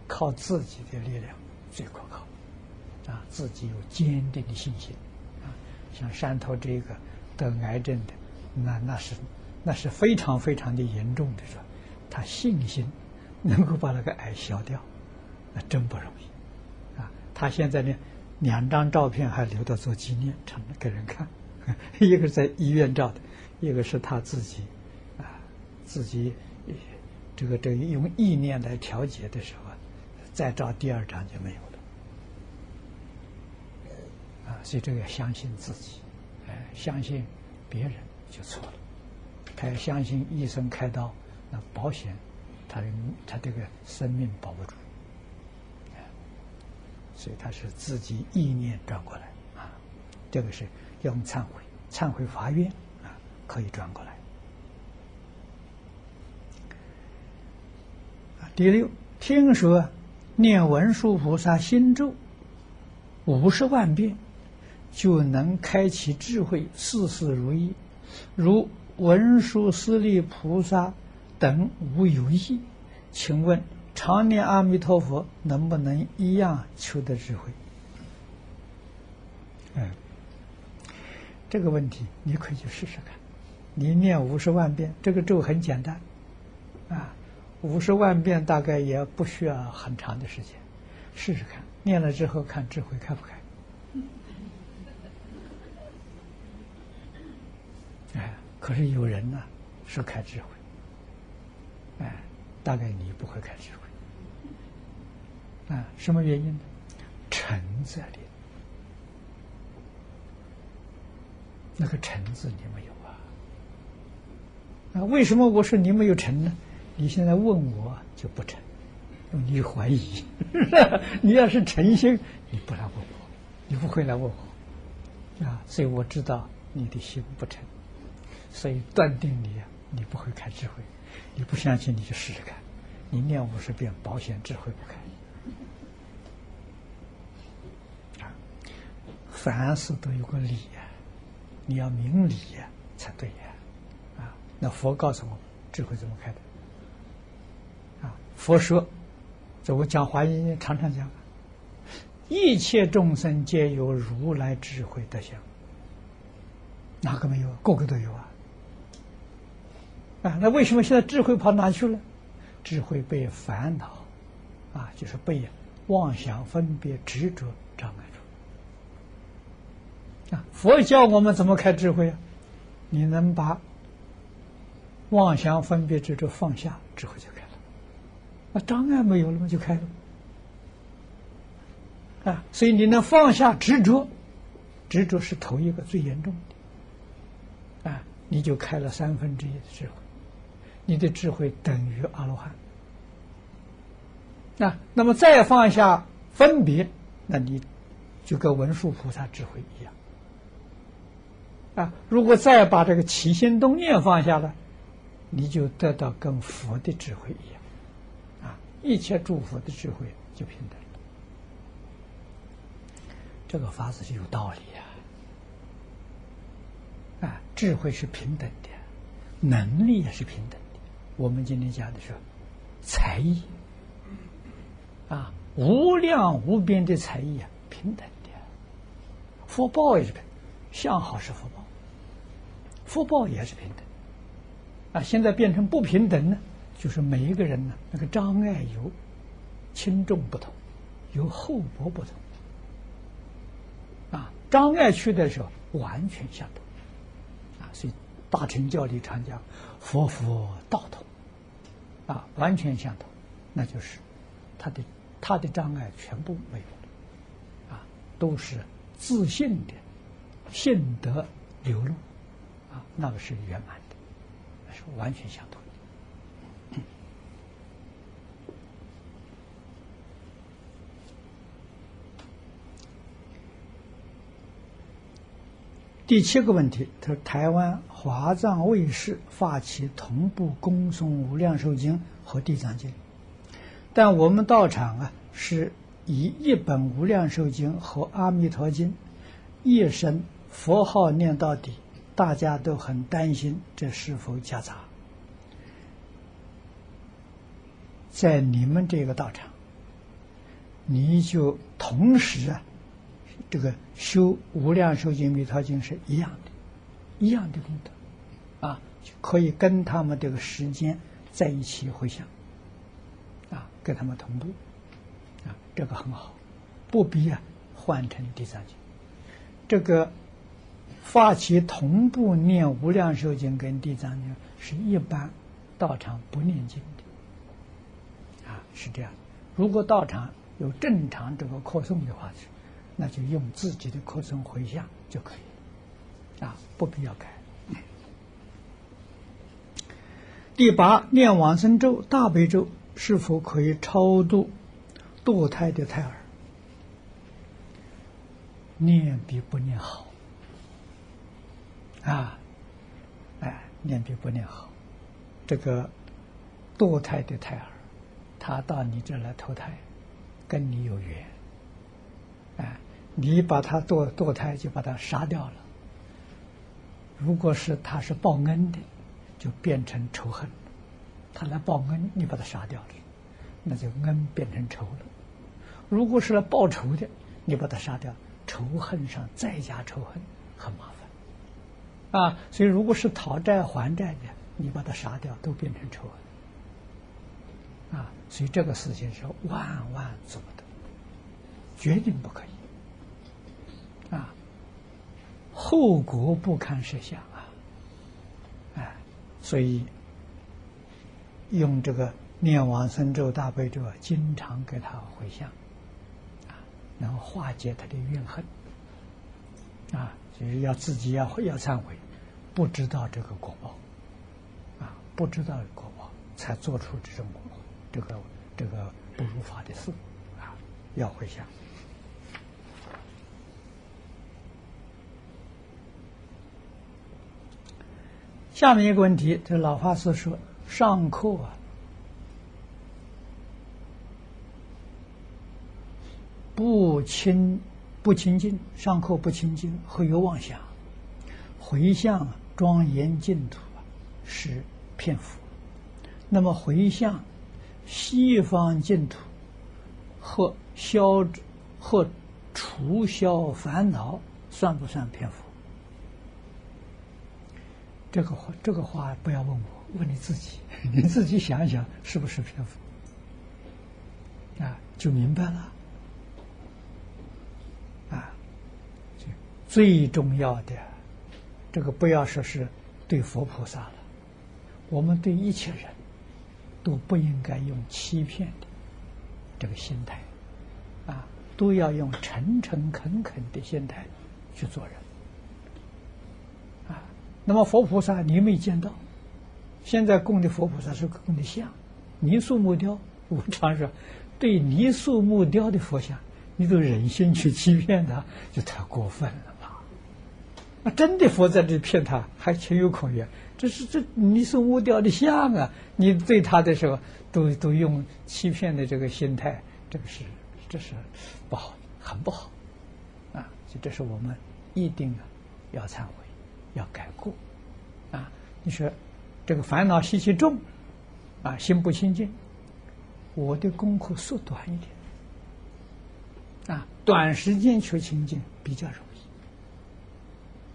靠自己的力量最可靠，啊，自己有坚定的信心，啊，像山头这个得癌症的，那那是那是非常非常的严重的，说他信心能够把那个癌消掉，那真不容易，啊，他现在呢，两张照片还留着做纪念，成给人看，一个是在医院照的。一个是他自己啊，自己这个这个用意念来调节的时候，再照第二张就没有了啊，所以这个要相信自己，哎，相信别人就错了。他要相信医生开刀，那保险他他这个生命保不住，所以他是自己意念转过来啊，这个是要用忏悔，忏悔发愿啊。可以转过来。第六，听说念文殊菩萨心咒五十万遍，就能开启智慧，事事如意。如文殊师利菩萨等无有异，请问常念阿弥陀佛能不能一样求得智慧？嗯，这个问题你可以去试试看。你念五十万遍，这个咒很简单，啊，五十万遍大概也不需要很长的时间，试试看，念了之后看智慧开不开。哎，可是有人呢是开智慧，哎，大概你不会开智慧，啊，什么原因呢？诚在里，那个诚字你没有。啊，啊为什么我说你没有成呢？你现在问我就不成，你怀疑。你要是诚心，你不来问我，你不会来问我，啊，所以我知道你的心不成，所以断定你你不会开智慧。你不相信，你就试试看，你念五十遍，保险智慧不开。凡事都有个理呀，你要明理呀，才对呀。啊那佛告诉我，智慧怎么开的？啊，佛说，这我讲华严常常讲，一切众生皆有如来智慧德相，哪个没有？个个都有啊！啊，那为什么现在智慧跑哪去了？智慧被烦恼啊，就是被妄想、分别、执着障碍。啊，佛教我们怎么开智慧啊？你能把妄想、分别、执着放下，智慧就开了。那障碍没有了吗？就开了。啊，所以你能放下执着，执着是头一个最严重的。啊，你就开了三分之一的智慧。你的智慧等于阿罗汉，那那么再放下分别，那你就跟文殊菩萨智慧一样啊。如果再把这个起心动念放下了，你就得到跟佛的智慧一样啊。一切诸佛的智慧就平等了，这个法子是有道理呀啊，智慧是平等的，能力也是平等的。我们今天讲的是才艺啊，无量无边的才艺啊，平等的，福报也是平，相好是福报，福报也是平等啊。现在变成不平等呢，就是每一个人呢，那个障碍有轻重不同，有厚薄不同啊。障碍去的时候完全相同啊，所以大乘教里常讲佛佛道同。啊，完全相同，那就是他的他的障碍全部没有了，啊，都是自信的信德流露，那个是圆满的，是完全相同的。第七个问题，他说台湾。华藏卫视发起同步恭诵《无量寿经》和《地藏经》，但我们道场啊是以一本《无量寿经》和《阿弥陀经》一声佛号念到底，大家都很担心这是否夹杂。在你们这个道场，你就同时啊，这个修《无量寿经》《弥陀经》是一样的。一样的功德，啊，可以跟他们这个时间在一起回想，啊，跟他们同步，啊，这个很好，不必啊换成第三经。这个发起同步念无量寿经跟地藏经，是一般道场不念经的，啊，是这样。如果道场有正常这个扩诵的话，那就用自己的扩诵回向就可以。啊，不必要改。第八，念往生咒、大悲咒是否可以超度堕胎的胎儿？念比不念好。啊，哎，念比不念好。这个堕胎的胎儿，他到你这来投胎，跟你有缘。哎，你把他堕堕胎，就把他杀掉了。如果是他是报恩的，就变成仇恨；他来报恩，你把他杀掉了，那就恩变成仇了。如果是来报仇的，你把他杀掉，仇恨上再加仇恨，很麻烦。啊，所以如果是讨债还债的，你把他杀掉，都变成仇恨。啊，所以这个事情是万万做不得，绝对不可以。啊后果不堪设想啊！哎，所以用这个念往生咒、大悲咒，经常给他回向，啊，能化解他的怨恨，啊，就是要自己要要忏悔，不知道这个果报，啊，不知道果报，才做出这种这个这个不如法的事，啊，要回想。下面一个问题，这老法师说：上课啊，不清不清净，上课不清净，会有妄想，回向庄严净土，是骗佛。那么回向西方净土和消和除消烦恼，算不算骗佛？这个话，这个话不要问我，问你自己，你自己想一想，是不是骗佛？啊，就明白了。啊，最重要的，这个不要说是对佛菩萨了，我们对一切人都不应该用欺骗的这个心态，啊，都要用诚诚恳恳的心态去做人。啊，那么佛菩萨你没见到，现在供的佛菩萨是供的像，泥塑木雕，我常说。对泥塑木雕的佛像，你都忍心去欺骗他，就太过分了？那真的佛在这骗他，还情有可原。这是这泥塑木雕的像啊，你对他的时候都都用欺骗的这个心态，这个是这是不好，很不好啊！所以这是我们一定要忏悔，要改过啊！你说这个烦恼习气重啊，心不清净。我的功课缩短一点，啊，短时间求清净比较容易，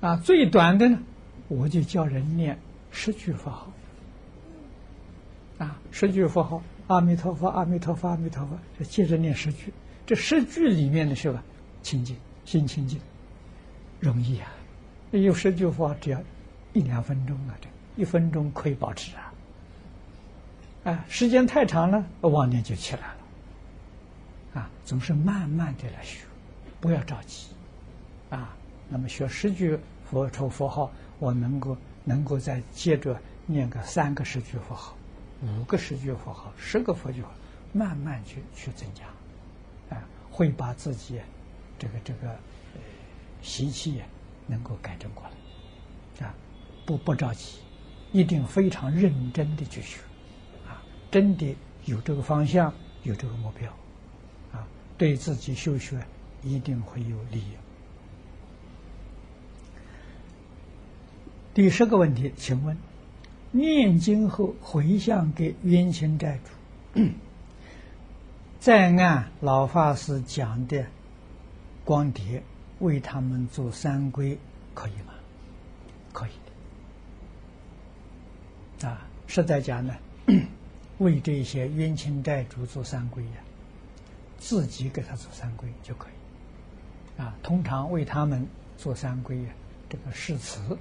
啊，最短的呢，我就叫人念十句佛号，啊，十句佛号，阿弥陀佛，阿弥陀佛，阿弥陀佛，就接着念十句，这十句里面的是吧，清净，心清净，容易啊，有十句佛只要一两分钟啊，这一分钟可以保持啊。啊，时间太长了，妄念就起来了。啊，总是慢慢的来学，不要着急。啊，那么学十句佛抽佛号，我能够能够再接着念个三个十句佛号，五个十句佛号，十个佛句号，慢慢去去增加。啊，会把自己这个这个习气能够改正过来。啊，不不着急，一定非常认真的去学。啊真的有这个方向，有这个目标，啊，对自己修学一定会有利益。第十个问题，请问，念经后回向给冤亲债主，再按老法师讲的光碟为他们做三归，可以吗？可以的。啊，实在讲呢。为这些冤亲债主做三归呀，自己给他做三归就可以。啊，通常为他们做三归呀，这个誓词啊，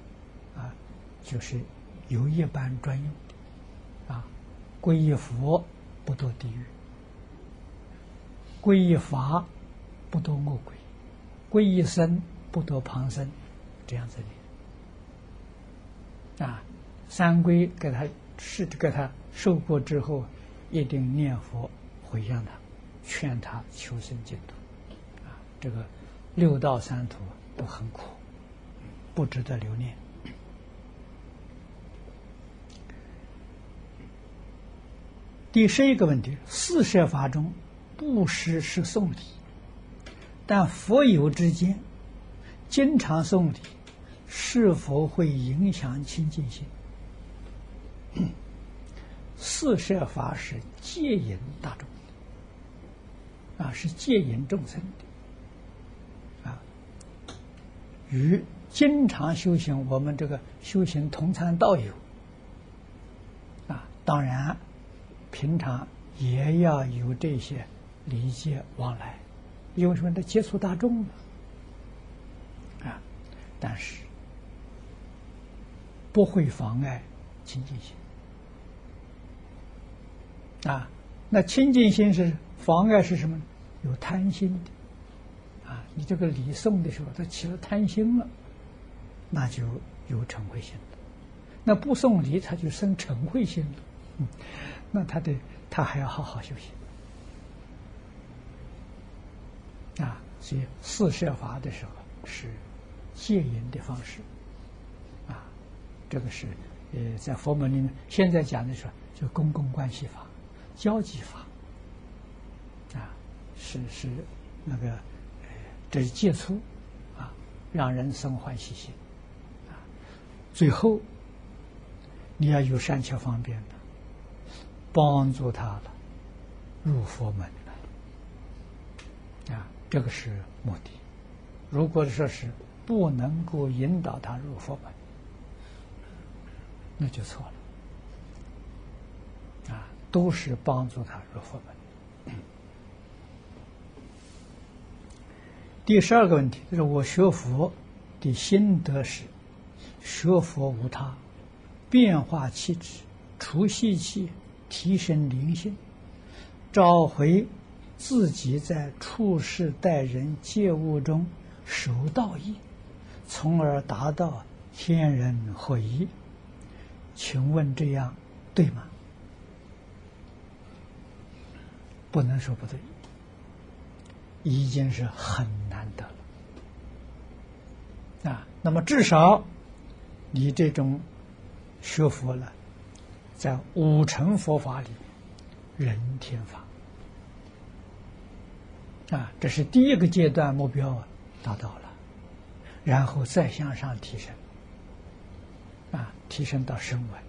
就是有一般专用的。啊，皈依佛不堕地狱，皈依法不堕恶鬼，皈依僧不堕旁生，这样子的。啊，三皈给他是给他。受过之后，一定念佛回向他，劝他求生净土。啊，这个六道三途都很苦，不值得留念。第十一个问题：四摄法中，布施是送礼，但佛友之间经常送礼，是否会影响清净心？四摄法是戒引大众啊，是戒引众生的啊，与经常修行我们这个修行同参道友啊，当然平常也要有这些礼节往来，因为什么？他接触大众嘛啊，但是不会妨碍清净心。啊，那清净心是妨碍是什么？有贪心的，啊，你这个礼送的时候，他起了贪心了，那就有成慧心了。那不送礼，他就生成慧心了，嗯，那他的他还要好好修行。啊，所以四摄法的时候是戒淫的方式，啊，这个是呃在佛门里面现在讲的时候就公共关系法。交际法啊，是是那个，这是接触啊，让人生欢喜心啊。最后你要有善巧方便的，帮助他了入佛门了啊，这个是目的。如果说是不能够引导他入佛门，那就错了。啊，都是帮助他入佛门。第十二个问题就是我学佛的心得是：学佛无他，变化气质，除习气，提升灵性，找回自己在处事待人接物中守道义，从而达到天人合一。请问这样对吗？不能说不对。已经是很难得了啊！那么至少你这种学佛了，在五乘佛法里，人天法啊，这是第一个阶段目标，达到了，然后再向上提升啊，提升到声闻，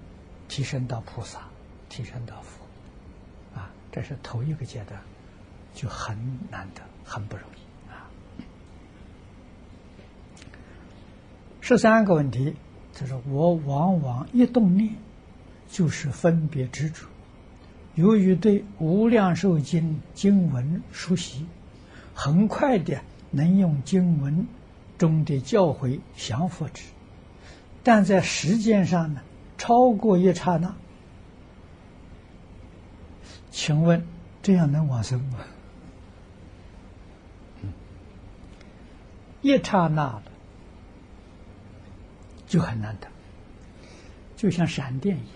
提升到菩萨，提升到佛啊，这是头一个阶段，就很难得。很不容易啊！十三个问题，就是我往往一动念就是分别执着。由于对《无量寿经》经文熟悉，很快的能用经文中的教诲降服之，但在时间上呢，超过一刹那。请问这样能往生吗？一刹那的就很难得，就像闪电一样！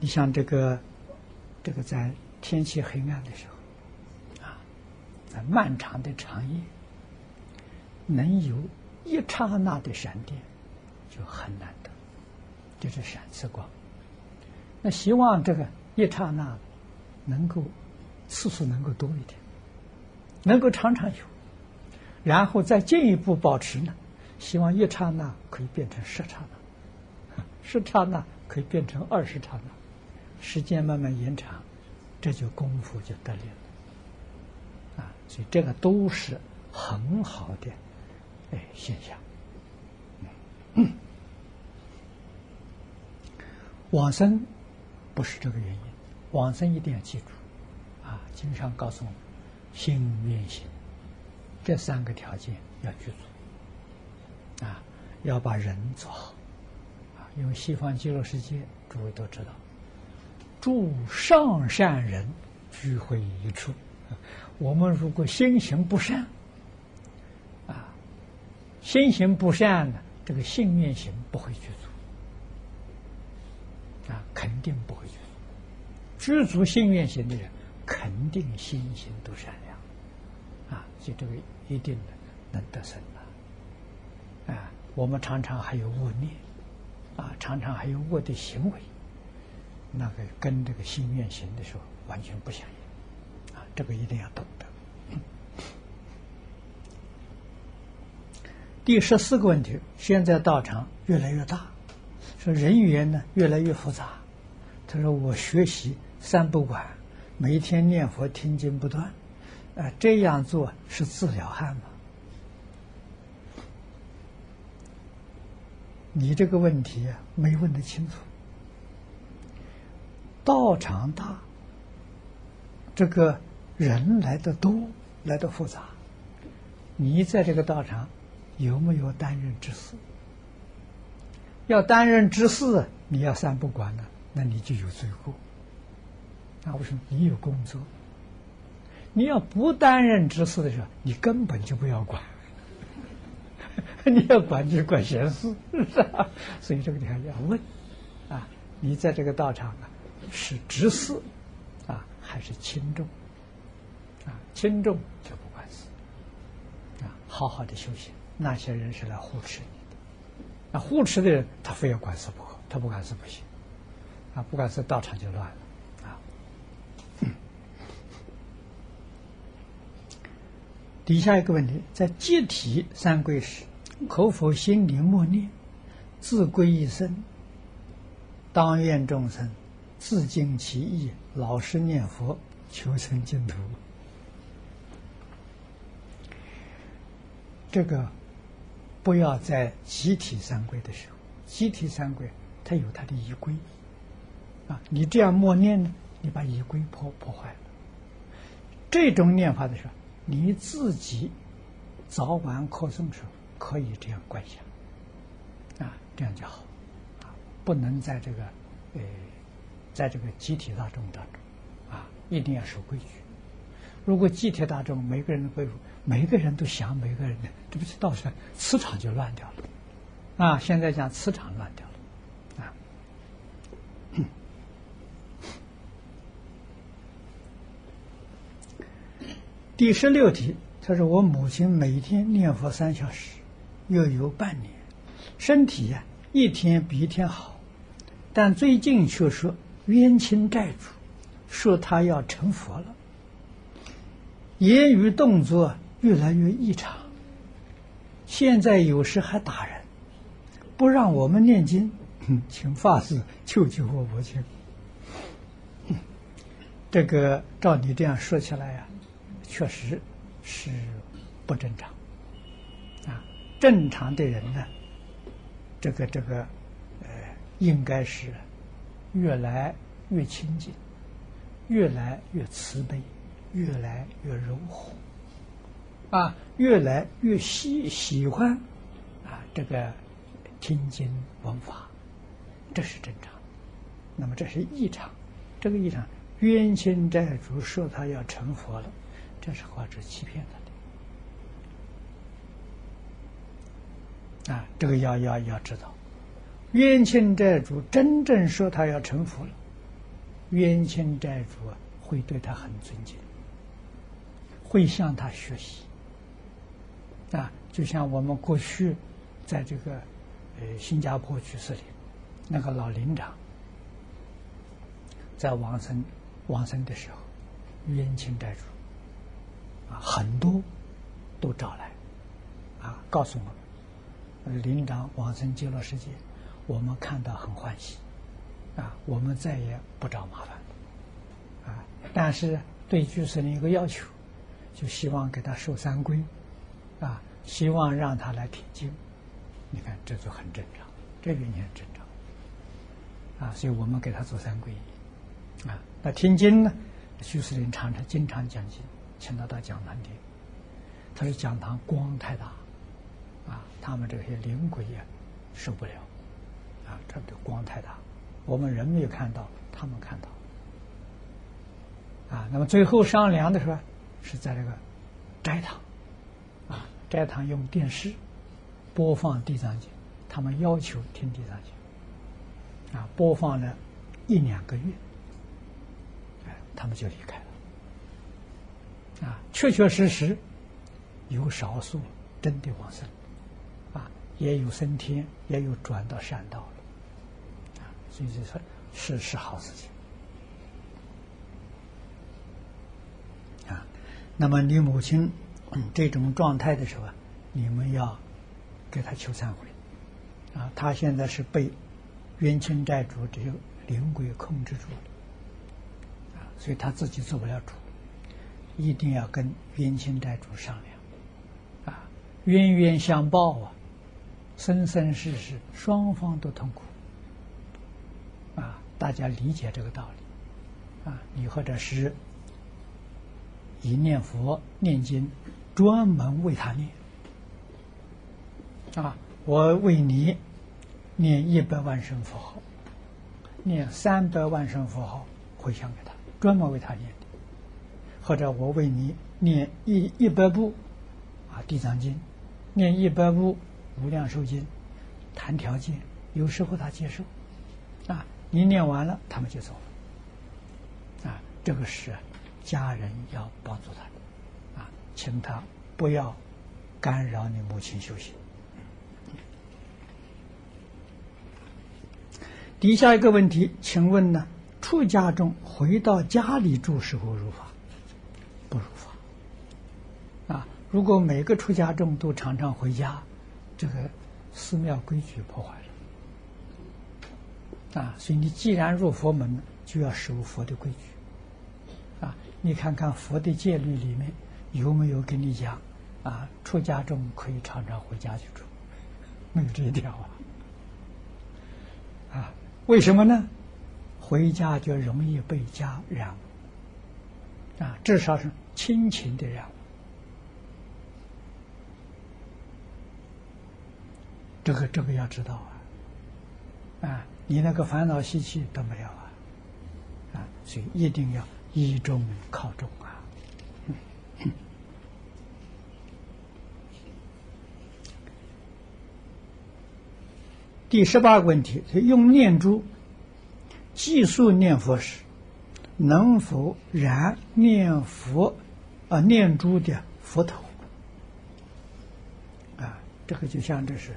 你像这个这个在天气黑暗的时候啊，在漫长的长夜，能有一刹那的闪电就很难得，就是闪刺光。那希望这个一刹那能够次数能够多一点，能够常常有。然后再进一步保持呢？希望一刹那可以变成十刹那，十刹那可以变成二十刹那，时间慢慢延长，这就功夫就得力了。啊，所以这个都是很好的哎现象。往生不是这个原因，往生一定要记住啊！经常告诉我们，心愿行。这三个条件要具足，啊，要把人做好，啊，因为西方极乐世界诸位都知道，诸上善人聚会一处，我们如果心行不善，啊，心行不善呢，这个信念行不会去做，啊，肯定不会去做，知足信愿行的人，肯定心行都善良，啊，就这个。一定的能得生啊！啊，我们常常还有恶念，啊，常常还有恶的行为，那个跟这个心愿行的时候完全不相应，啊，这个一定要懂得。第十四个问题，现在道场越来越大，说人员呢越来越复杂。他说我学习三不管，每天念佛听经不断。啊，这样做是治疗汉吗？你这个问题啊，没问得清楚。道场大，这个人来的多，来的复杂。你在这个道场有没有担任执事？要担任执事，你要三不管呢，那你就有罪过。那为什么？你有工作。你要不担任执事的时候，你根本就不要管。你要管就管闲事，是吧？所以这个地方要问啊，你在这个道场啊，是执事啊，还是轻重？啊，轻重就不管事啊，好好的修行。那些人是来护持你的，那护持的人他非要管事不可，他不管事不行啊，不管事道场就乱了啊。底下一个问题，在集体三归时，可否心里默念，自归一生，当愿众生自尽其意，老实念佛，求生净土。这个不要在集体三归的时候，集体三归它有它的仪规啊。你这样默念呢，你把仪规破破坏了。这种念法的时候，你自己早晚扩诵时候可以这样观想啊，这样就好啊，不能在这个呃。在这个集体大众当中啊，一定要守规矩。如果集体大众每个人都规，每个人都想每个人的，这不是到时候磁场就乱掉了啊！现在讲磁场乱掉了啊。第十六题，他说：“我母亲每天念佛三小时，又有半年，身体呀一天比一天好，但最近却说冤亲债主，说他要成佛了。”言语动作越来越异常，现在有时还打人，不让我们念经，请法师救救我母亲。这个照你这样说起来呀，确实是不正常。啊，正常的人呢，这个这个，呃，应该是越来越亲近，越来越慈悲。越来越柔和，啊，越来越喜喜欢，啊，这个听经闻法，这是正常。那么这是异常，这个异常，冤亲债主说他要成佛了，这是话是欺骗他的。啊，这个要要要知道，冤亲债主真正说他要成佛了，冤亲债主啊会对他很尊敬。会向他学习啊，就像我们过去在这个呃新加坡居士里，那个老林长在往生往生的时候，冤亲债主啊很多都找来啊，告诉我们，林长往生极乐世界，我们看到很欢喜啊，我们再也不找麻烦啊，但是对居士的一个要求。就希望给他受三规，啊，希望让他来听经，你看这就很正常，这个也很正常，啊，所以我们给他做三皈，啊，那听经呢，居士林常常经常讲经，请他到讲堂听，他说讲堂光太大，啊，他们这些灵鬼呀受不了，啊，这个光太大，我们人没有看到，他们看到，啊，那么最后商量的时候。是在这个斋堂，啊，斋堂用电视播放《地藏经》，他们要求听《地藏经》，啊，播放了一两个月，哎，他们就离开了，啊，确确实实有少数真的往生，啊，也有升天，也有转到善道，所以这是是是好事情啊。那么你母亲这种状态的时候啊，你们要给他求忏悔啊！他现在是被冤亲债主这些灵鬼控制住了啊，所以他自己做不了主，一定要跟冤亲债主商量啊！冤冤相报啊，生生世世双方都痛苦！大家理解这个道理啊！你或者是。以念佛念经，专门为他念啊！我为你念一百万声佛号，念三百万声佛号回向给他，专门为他念的。或者我为你念一一百部啊《地藏经》，念一百部《无量寿经》，谈条件，有时候他接受，你念完了，他们就走了啊。这个是。家人要帮助他，啊，请他不要干扰你母亲修行。底下一个问题，请问呢？出家中回到家里住时候入法，不入法。啊，如果每个出家众都常常回家，这个寺庙规矩破坏。啊，所以你既然入佛门，就要守佛的规矩。啊你看看佛的戒律里面有没有跟你讲啊，出家中可以常常回家去住，没有这一条啊。啊，为什么呢？回家就容易被家染，啊，至少是亲情的染。这个这个要知道啊，啊，你那个烦恼习气得不了啊，啊，所以一定要依中靠中啊。第十八个问题是用念珠计数念佛时，能否燃念佛啊念珠的佛头？啊，这个就像这是，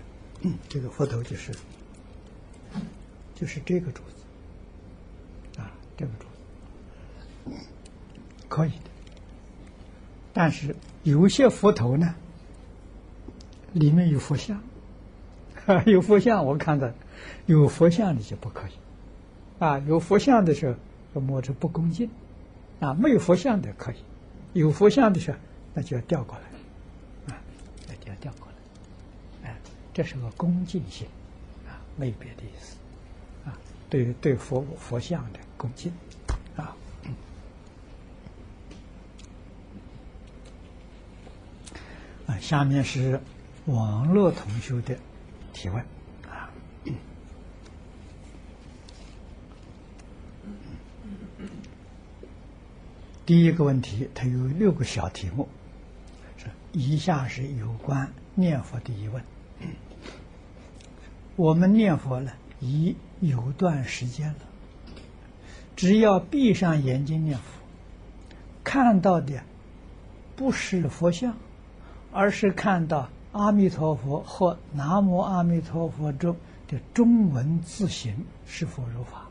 这个佛头就是就是这个珠子，啊，这个珠子可以的，但是有些佛头呢，里面有佛像。有佛像，我看到有佛像的就不可以啊。有佛像的时候，摸着不恭敬啊。没有佛像的可以，有佛像的时候，那就要调过来啊，那就要调过来。哎，这是个恭敬心啊，没别的意思。对对佛佛像的恭敬啊。啊，下面是网络同学的。提问啊！第一个问题，它有六个小题目，是以下是有关念佛的疑问。我们念佛呢，一有段时间了，只要闭上眼睛念佛，看到的不是佛像，而是看到。阿弥陀佛或南无阿弥陀佛中的中文字形是否如法？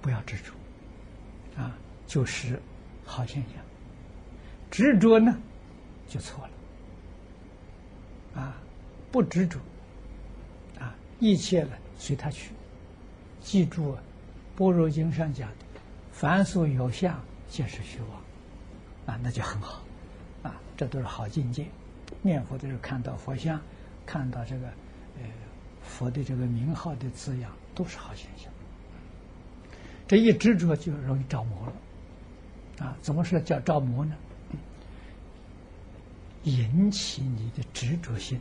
不要执着，啊，就是好现象。执着呢，就错了。啊，不执着，啊，一切呢随他去。记住，《般若经》上讲的，凡所有相，皆是虚妄。啊，那就很好。啊，这都是好境界。念佛的时候看到佛像，看到这个呃佛的这个名号的字样，都是好现象。这一执着就容易着魔了，啊，怎么说叫着魔呢？引起你的执着心、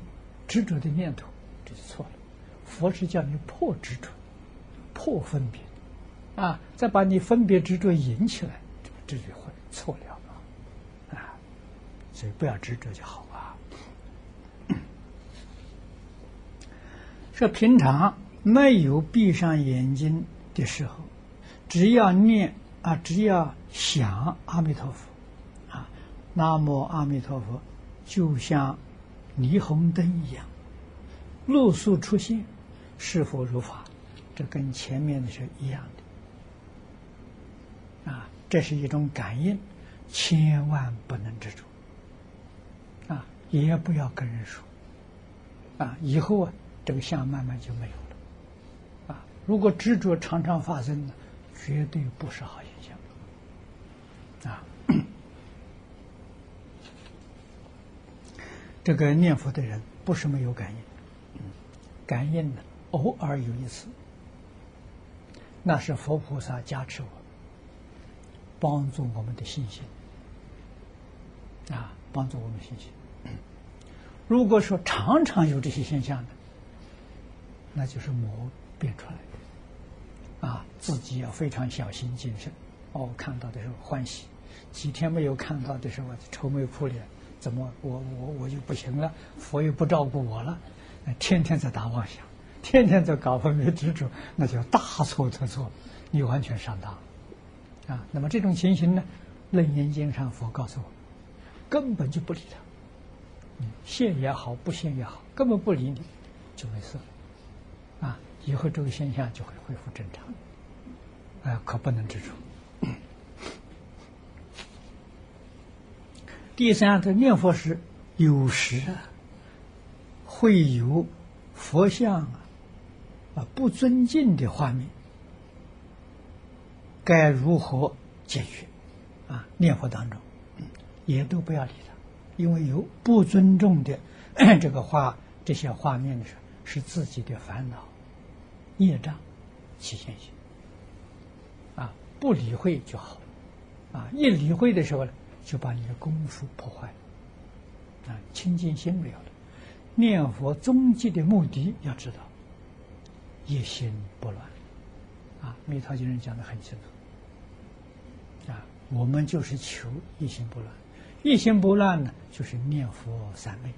执着的念头，这就错了。佛是叫你破执着、破分别，啊，再把你分别执着引起来，这就会错了啊。所以不要执着就好啊。说平常没有闭上眼睛的时候，只要念啊，只要想阿弥陀佛，啊，南无阿弥陀佛，就像霓虹灯一样，露宿出现，是否如法？这跟前面的是一样的，啊，这是一种感应，千万不能执着，啊，也不要跟人说，啊，以后啊。这个相慢慢就没有了，啊！如果执着常常发生呢，绝对不是好现象，啊！这个念佛的人不是没有感应，感应呢偶尔有一次，那是佛菩萨加持我，帮助我们的信心，啊，帮助我们信心。如果说常常有这些现象呢？那就是魔变出来的，啊，自己要非常小心谨慎。哦，看到的时候欢喜，几天没有看到的时候愁眉苦脸，怎么我我我就不行了？佛又不照顾我了，天天在打妄想，天天在搞分别执着，那就大错特错，你完全上当，啊，那么这种情形呢，《楞严经》上佛告诉我，根本就不理他，现也好，不现也好，根本不理你，就没事了。啊，以后这个现象就会恢复正常。哎，可不能执着。第三，这念佛时有时啊，会有佛像啊啊不尊敬的画面，该如何解决？啊，念佛当中也都不要理他因为有不尊重的这个画这些画面的时候，是自己的烦恼、业障起现行。啊，不理会就好，啊，一理会的时候呢，就把你的功夫破坏了，啊，清净心没有了。念佛终极的目的要知道，一心不乱，啊，密套经人讲的很清楚，啊，我们就是求一心不乱，一心不乱呢，就是念佛三昧，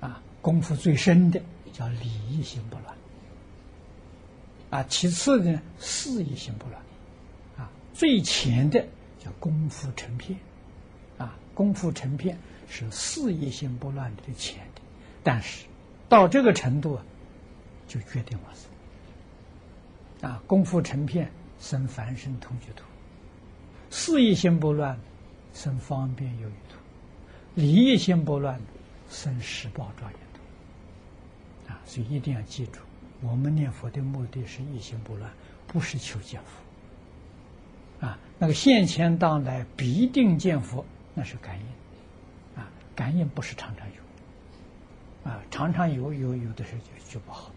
啊，功夫最深的叫理一心不乱，啊，其次呢，事一心不乱，啊，最浅的叫功夫成片，啊，功夫成片是事一心不乱的浅。但是，到这个程度啊，就决定往生啊！功夫成片，生凡身同居土；事一心不乱，生方便有余土；理一心不乱，生十报庄严土。啊！所以一定要记住，我们念佛的目的是一心不乱，不是求见佛。啊，那个现前当来必定见佛，那是感应。啊，感应不是常常有。啊，常常有有有的时候就就不好，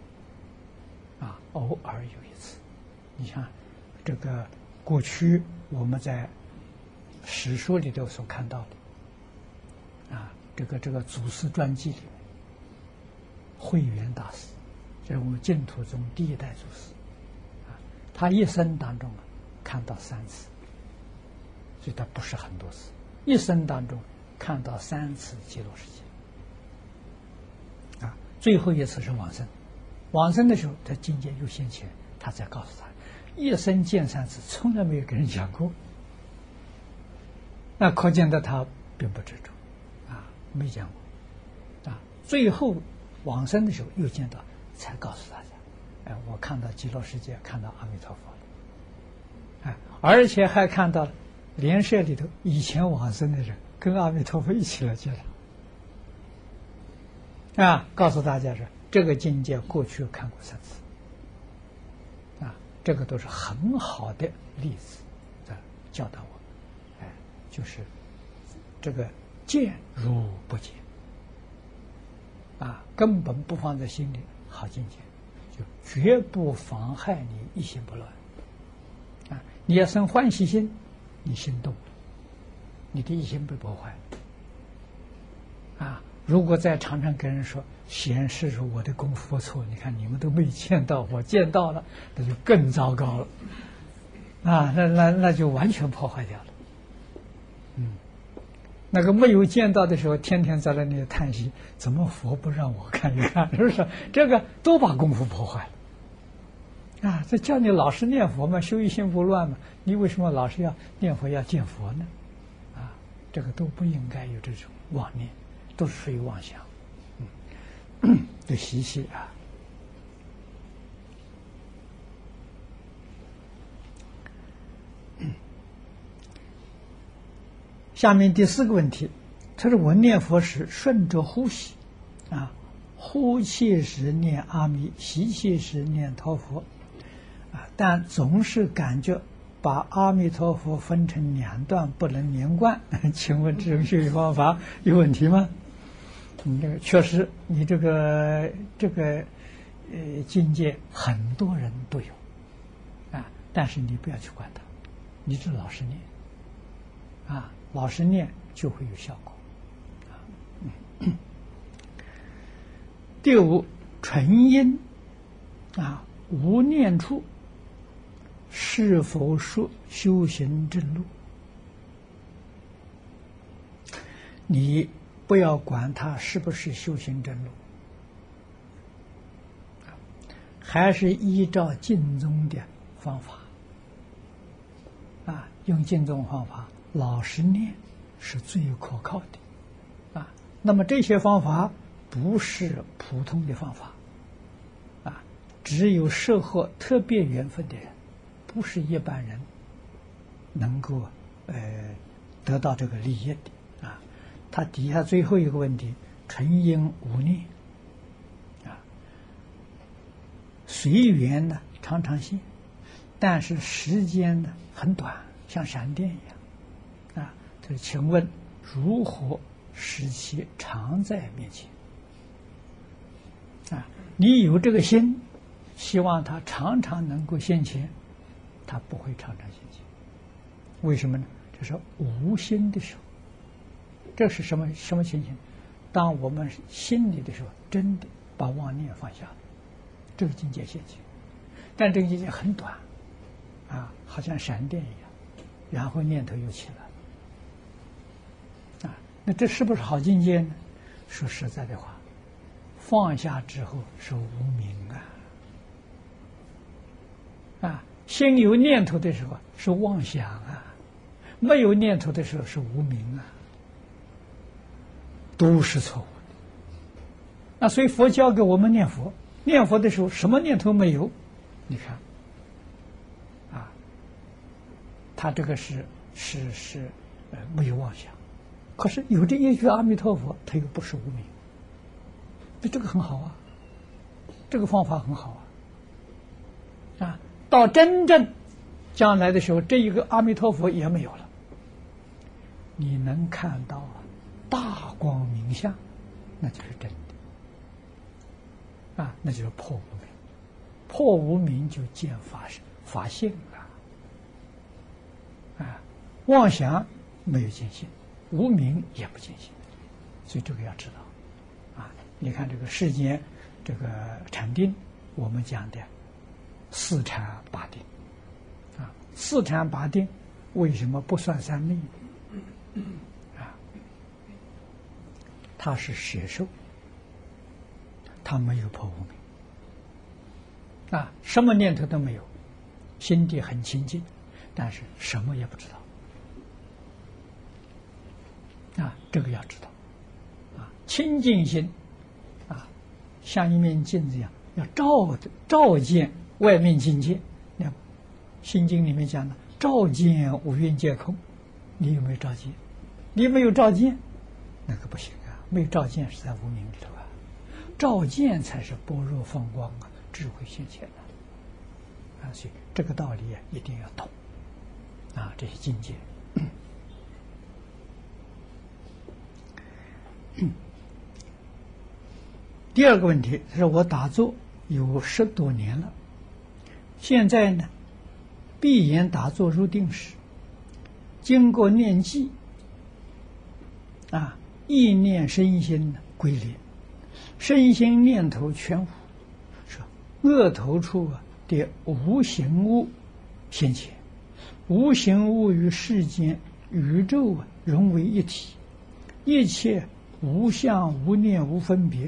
啊，偶尔有一次，你像这个过去我们在史书里头所看到的，啊，这个这个祖师传记里面，慧远大师，这是我们净土宗第一代祖师，啊，他一生当中啊看到三次，所以他不是很多次，一生当中看到三次极乐世界。最后一次是往生，往生的时候，他境界又现前，他才告诉他，一生见三次，从来没有跟人讲过。那可见的他并不执着，啊，没讲过，啊，最后往生的时候又见到，才告诉大家，哎，我看到极乐世界，看到阿弥陀佛了，哎，而且还看到莲社里头以前往生的人跟阿弥陀佛一起来见了。啊，告诉大家说，这个境界过去看过三次，啊，这个都是很好的例子，在教导我，哎，就是这个见如不见，啊，根本不放在心里，好境界，就绝不妨害你一心不乱，啊，你要生欢喜心，你心动，你的一心被破坏，啊。如果再常常跟人说显示出我的功夫不错，你看你们都没见到，我见到了，那就更糟糕了，啊，那那那就完全破坏掉了。嗯，那个没有见到的时候，天天在那里叹息，怎么佛不让我看一看？是不是？这个都把功夫破坏了。啊，这叫你老实念佛嘛，修一心不乱嘛，你为什么老是要念佛要见佛呢？啊，这个都不应该有这种妄念。都是属于妄想，嗯，的习气啊。下面第四个问题，他说：“我念佛时顺着呼吸，啊，呼气时念阿弥，吸气时念陀佛，啊，但总是感觉把阿弥陀佛分成两段，不能连贯。请问这种修习方法有问题吗？”你这个确实，你这个这个呃境界很多人都有啊，但是你不要去管它，你就老实念啊，老实念就会有效果。第五，纯音啊，无念处是否说修行正路？你。不要管他是不是修行正路，还是依照净宗的方法啊，用净宗方法老实念是最可靠的啊。那么这些方法不是普通的方法啊，只有适合特别缘分的人，不是一般人能够呃得到这个利益的。他底下最后一个问题：纯因无念啊，随缘呢常常现，但是时间呢很短，像闪电一样啊。这请问如何使其常在面前。啊，你有这个心，希望他常常能够现前，他不会常常现前。为什么呢？这是无心的时候。这是什么什么情形？当我们心里的时候，真的把妄念放下，这个境界现前。但这个境界很短，啊，好像闪电一样，然后念头又起来了。啊，那这是不是好境界呢？说实在的话。放下之后是无名啊，啊，心有念头的时候是妄想啊，没有念头的时候是无名啊，都是错误的。那所以佛教给我们念佛，念佛的时候什么念头没有？你看，啊，他这个是是是呃没有妄想，可是有这一句阿弥陀佛，他又不是无名。这这个很好啊，这个方法很好啊，啊，到真正将来的时候，这一个阿弥陀佛也没有了，你能看到大光明相，那就是真的，啊，那就是破无明，破无明就见法身法性了，啊，妄想没有见性，无明也不见性，所以这个要知道啊。你看这个世间，这个禅定，我们讲的四禅八定，啊，四禅八定为什么不算三昧？他，是邪受，他没有破无明，啊，什么念头都没有，心地很清净，但是什么也不知道，啊，这个要知道，啊，清净心。啊像一面镜子一样，要照照见外面境界。那《心经》里面讲的“照见五蕴皆空”，你有没有照见？你没有照见，那个不行！没有照见是在无明里头啊，照见才是般若放光啊，智慧现前的啊！所以这个道理一定要懂啊！这些境界。第二个问题他说我打坐有十多年了，现在呢，闭眼打坐入定时，经过念记，啊，意念身心归零，身心念头全无，说额头处啊的无形物现前，无形物与世间宇宙啊融为一体，一切无相无念无分别。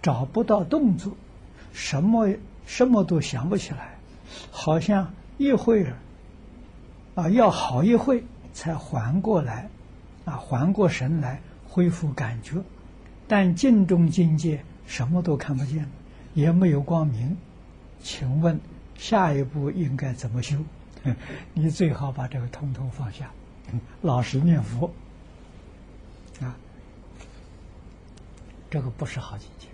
找不到动作，什么什么都想不起来，好像一会儿啊要好一会才缓过来，啊缓过神来。恢复感觉，但静中境界什么都看不见，也没有光明，请问下一步应该怎么修？你最好把这个通通放下，老实念佛啊，这个不是好境界。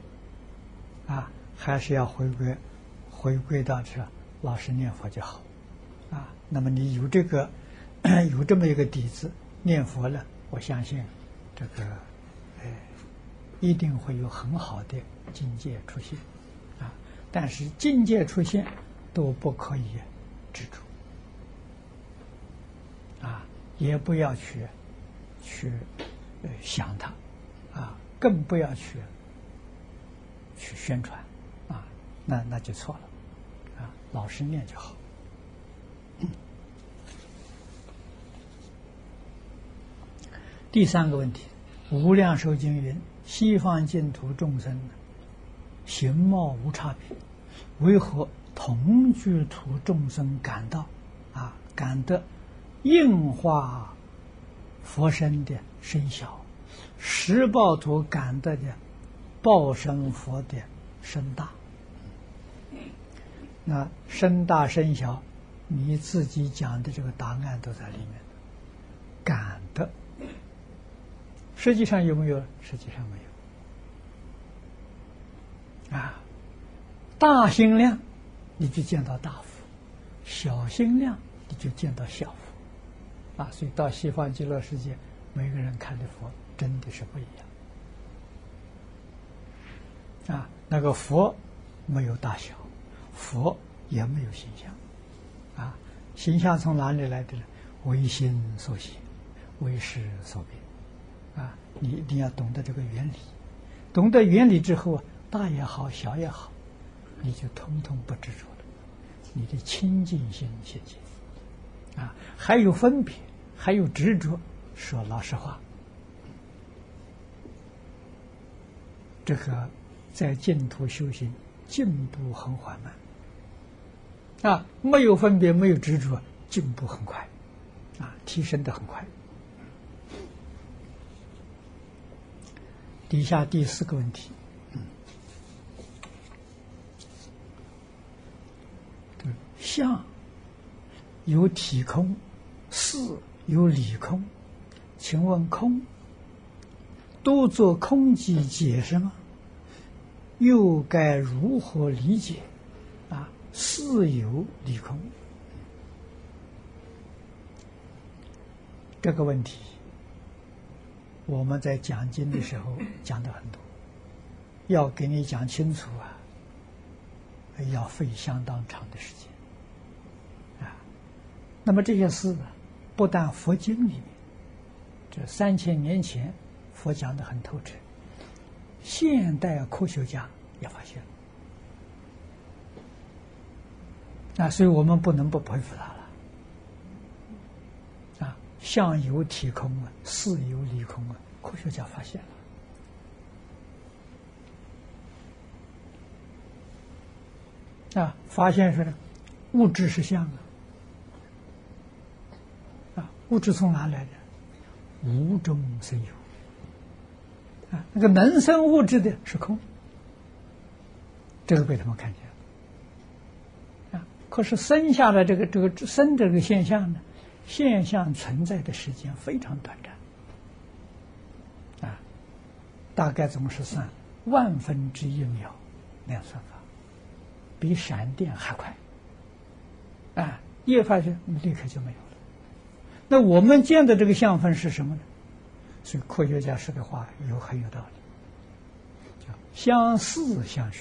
啊，还是要回归，回归到这老实念佛就好，啊，那么你有这个 有这么一个底子念佛了，我相信这个，哎，一定会有很好的境界出现，啊，但是境界出现都不可以执着，啊，也不要去去想它，啊，更不要去。去宣传，啊，那那就错了，啊，老实念就好。第三个问题，《无量寿经》云：西方净土众生形貌无差别，为何同居土众生感到啊感得应化佛身的身小，十报土感得的？报身佛的身大，那身大身小，你自己讲的这个答案都在里面。感的，实际上有没有？实际上没有。啊，大心量你就见到大佛，小心量你就见到小佛。啊，所以到西方极乐世界，每个人看的佛真的是不一样。啊，那个佛没有大小，佛也没有形象，啊，形象从哪里来的呢？为心所现，为识所变，你一定要懂得这个原理，懂得原理之后啊，大也好，小也好，你就通通不执着了，你的清净心现前，啊，还有分别，还有执着，说老实话，这个在净土修行进步很缓慢，啊，没有分别，没有执着，进步很快。啊，提升的很快。底下第四个问题，嗯相有体空，事有理空，请问空都做空寂解释吗？又该如何理解？啊，事有理空。这个问题，我们在讲经的时候讲的很多，要给你讲清楚啊，要费相当长的时间啊。那么这些事呢，不但佛经里面，这三千年前佛讲的很透彻，现代科学家也发现了，啊，所以我们不能不佩服他。相由体空啊，事由理空啊，科学家发现了啊，发现说呢，物质是相啊，啊，物质从哪来的？无中生有啊，那个能生物质的是空，这个被他们看见了啊。可是生下来这个这个生这个现象呢？现象存在的时间非常短暂，啊，大概总是算万分之一秒那样算法，比闪电还快，啊，一发现立刻就没有了。那我们见的这个相分是什么呢？所以科学家说的话有很有道理，叫相似相虚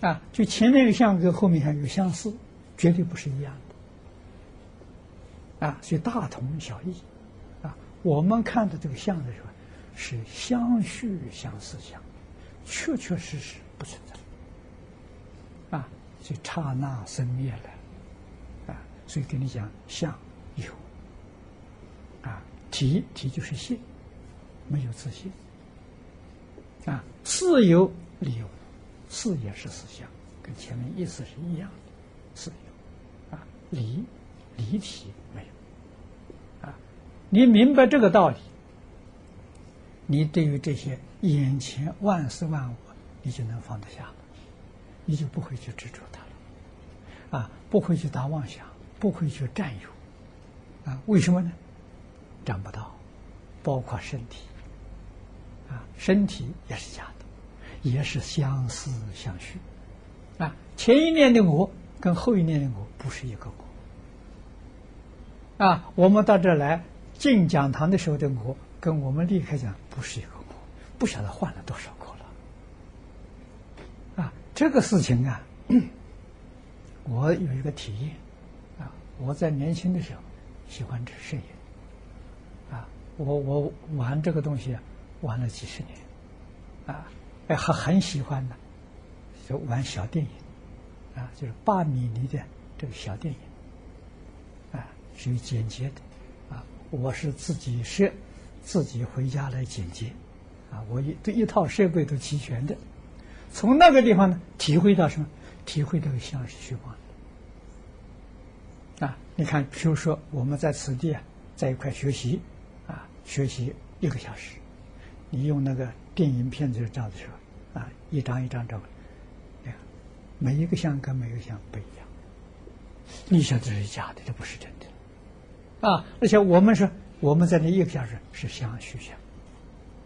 相，啊，就前面一个相跟后面相有相似，绝对不是一样的。啊，所以大同小异，啊，我们看的这个相的时候，是相续相似相，确确实实不存在，啊，所以刹那生灭了，啊，所以跟你讲相有，啊，体体就是性，没有自信，啊，事有理有，事也是思想，跟前面意思是一样的，事有，啊，理。离体！你明白这个道理，你对于这些眼前万事万物，你就能放得下了，你就不会去执着它了，啊，不会去打妄想，不会去占有，啊，为什么呢？占不到，包括身体，啊，身体也是假的，也是相思相续，啊，前一念的我跟后一念的我不是一个我。啊，我们到这来进讲堂的时候的我，跟我们离开讲不是一个我，不晓得换了多少个了。啊，这个事情啊，我有一个体验。啊，我在年轻的时候喜欢吃摄影。啊，我我玩这个东西啊玩了几十年。啊，哎，还很喜欢的，就玩小电影。啊，就是八米厘的这个小电影。啊属于剪接的，我是自己设，自己回家来剪接，啊，我一这一套设备都齐全的，从那个地方呢，体会到什么？体会到相是虚妄的，啊，你看，比如说我们在此地啊，在一块学习，啊，学习一个小时，你用那个电影片子照的时候，啊，一张一张照，看，每一个像跟每个像不一样，你想这是假的，这不是真的。啊，而且我们是我们在那一个小时是相虚相，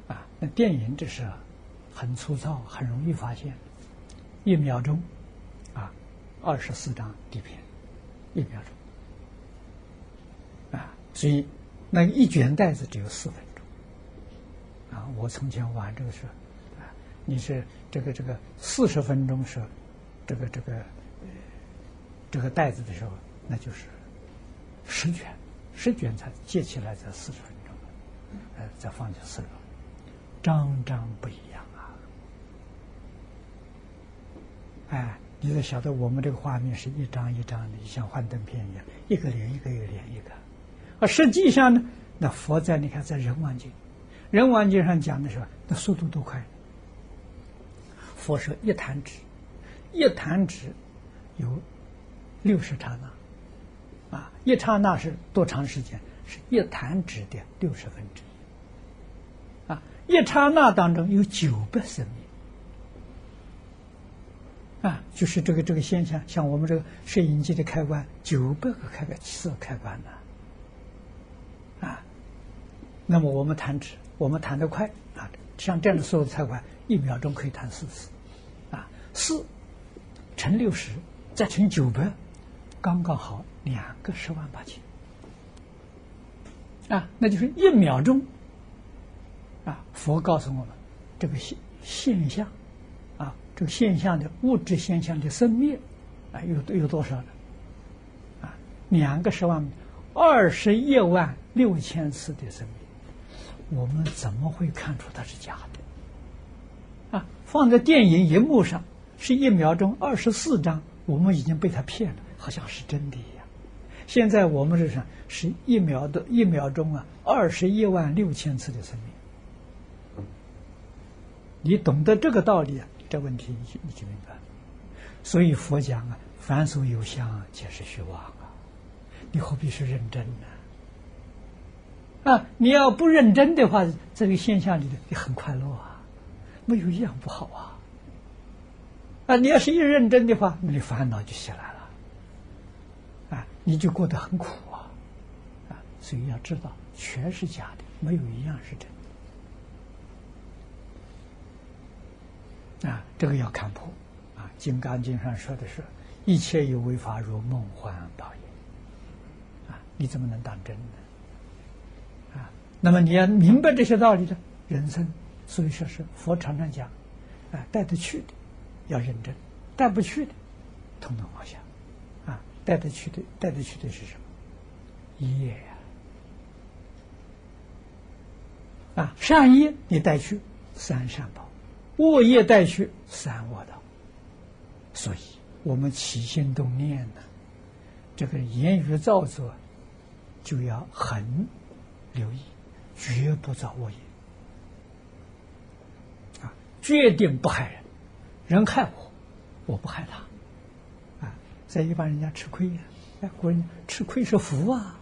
啊，那电影这是很粗糙，很容易发现，一秒钟，啊，二十四张底片，一秒钟，啊，所以那一卷袋子只有四分钟，啊，我从前玩这个时候，啊，你是这个这个四十分钟是这个这个这个袋子的时候，那就是十卷，十卷才接起来才四十分钟，呃，再放进四个，张张不一样啊！哎，你得晓得，我们这个画面是一张一张的，像幻灯片一样，一个连一个，一个连一个。而，实际上呢，那佛在你看在人王经，人王经上讲的时候，那速度多快？佛说一弹指，一弹指有六十刹那，啊，一刹那是多长时间？是一弹指的六十分之一，啊，一刹那当中有九百生命，啊，就是这个这个现象，像我们这个摄影机的开关，九百个开关色开关呢。啊那么我们弹指，我们弹得快啊，像这样的速度太快，一秒钟可以弹四次，啊，四乘六十再乘九百，刚刚好两个十万八千，啊，那就是一秒钟，啊，佛告诉我们这个现现象，啊，这个现象的物质现象的生灭，啊，有有多少呢？啊，两个十万，二十一万六千次的生命。我们怎么会看出它是假的？啊，放在电影荧幕上是一秒钟二十四张，我们已经被他骗了，好像是真的。现在我们是啥是一秒的一秒钟啊，二十一万六千次的生命。你懂得这个道理啊，这问题你就你就明白。所以佛讲啊，凡所有相，皆是虚妄啊，你何必是认真呢？啊，你要不认真的话，这个现象里头你很快乐啊，没有一样不好啊。啊，你要是一认真的话，你烦恼就起来了，你就过得很苦啊，啊，所以要知道，全是假的，没有一样是真的。啊，这个要看破。啊，《金刚经》上说的是，一切有为法如梦幻泡影。啊，你怎么能当真呢？啊那么你要明白这些道理的人生，所以说是佛常常讲，啊，带得去的要认真，带不去的，统统放下，带得去的，带得去的是什么？业呀，啊，善业你带去三善报，恶业带去三恶道。所以我们起心动念呢，这个言语造作就要很留意。绝不造恶业啊！决定不害人，人害我，我不害他！在一般人家吃亏呀，哎，古人吃亏是福啊，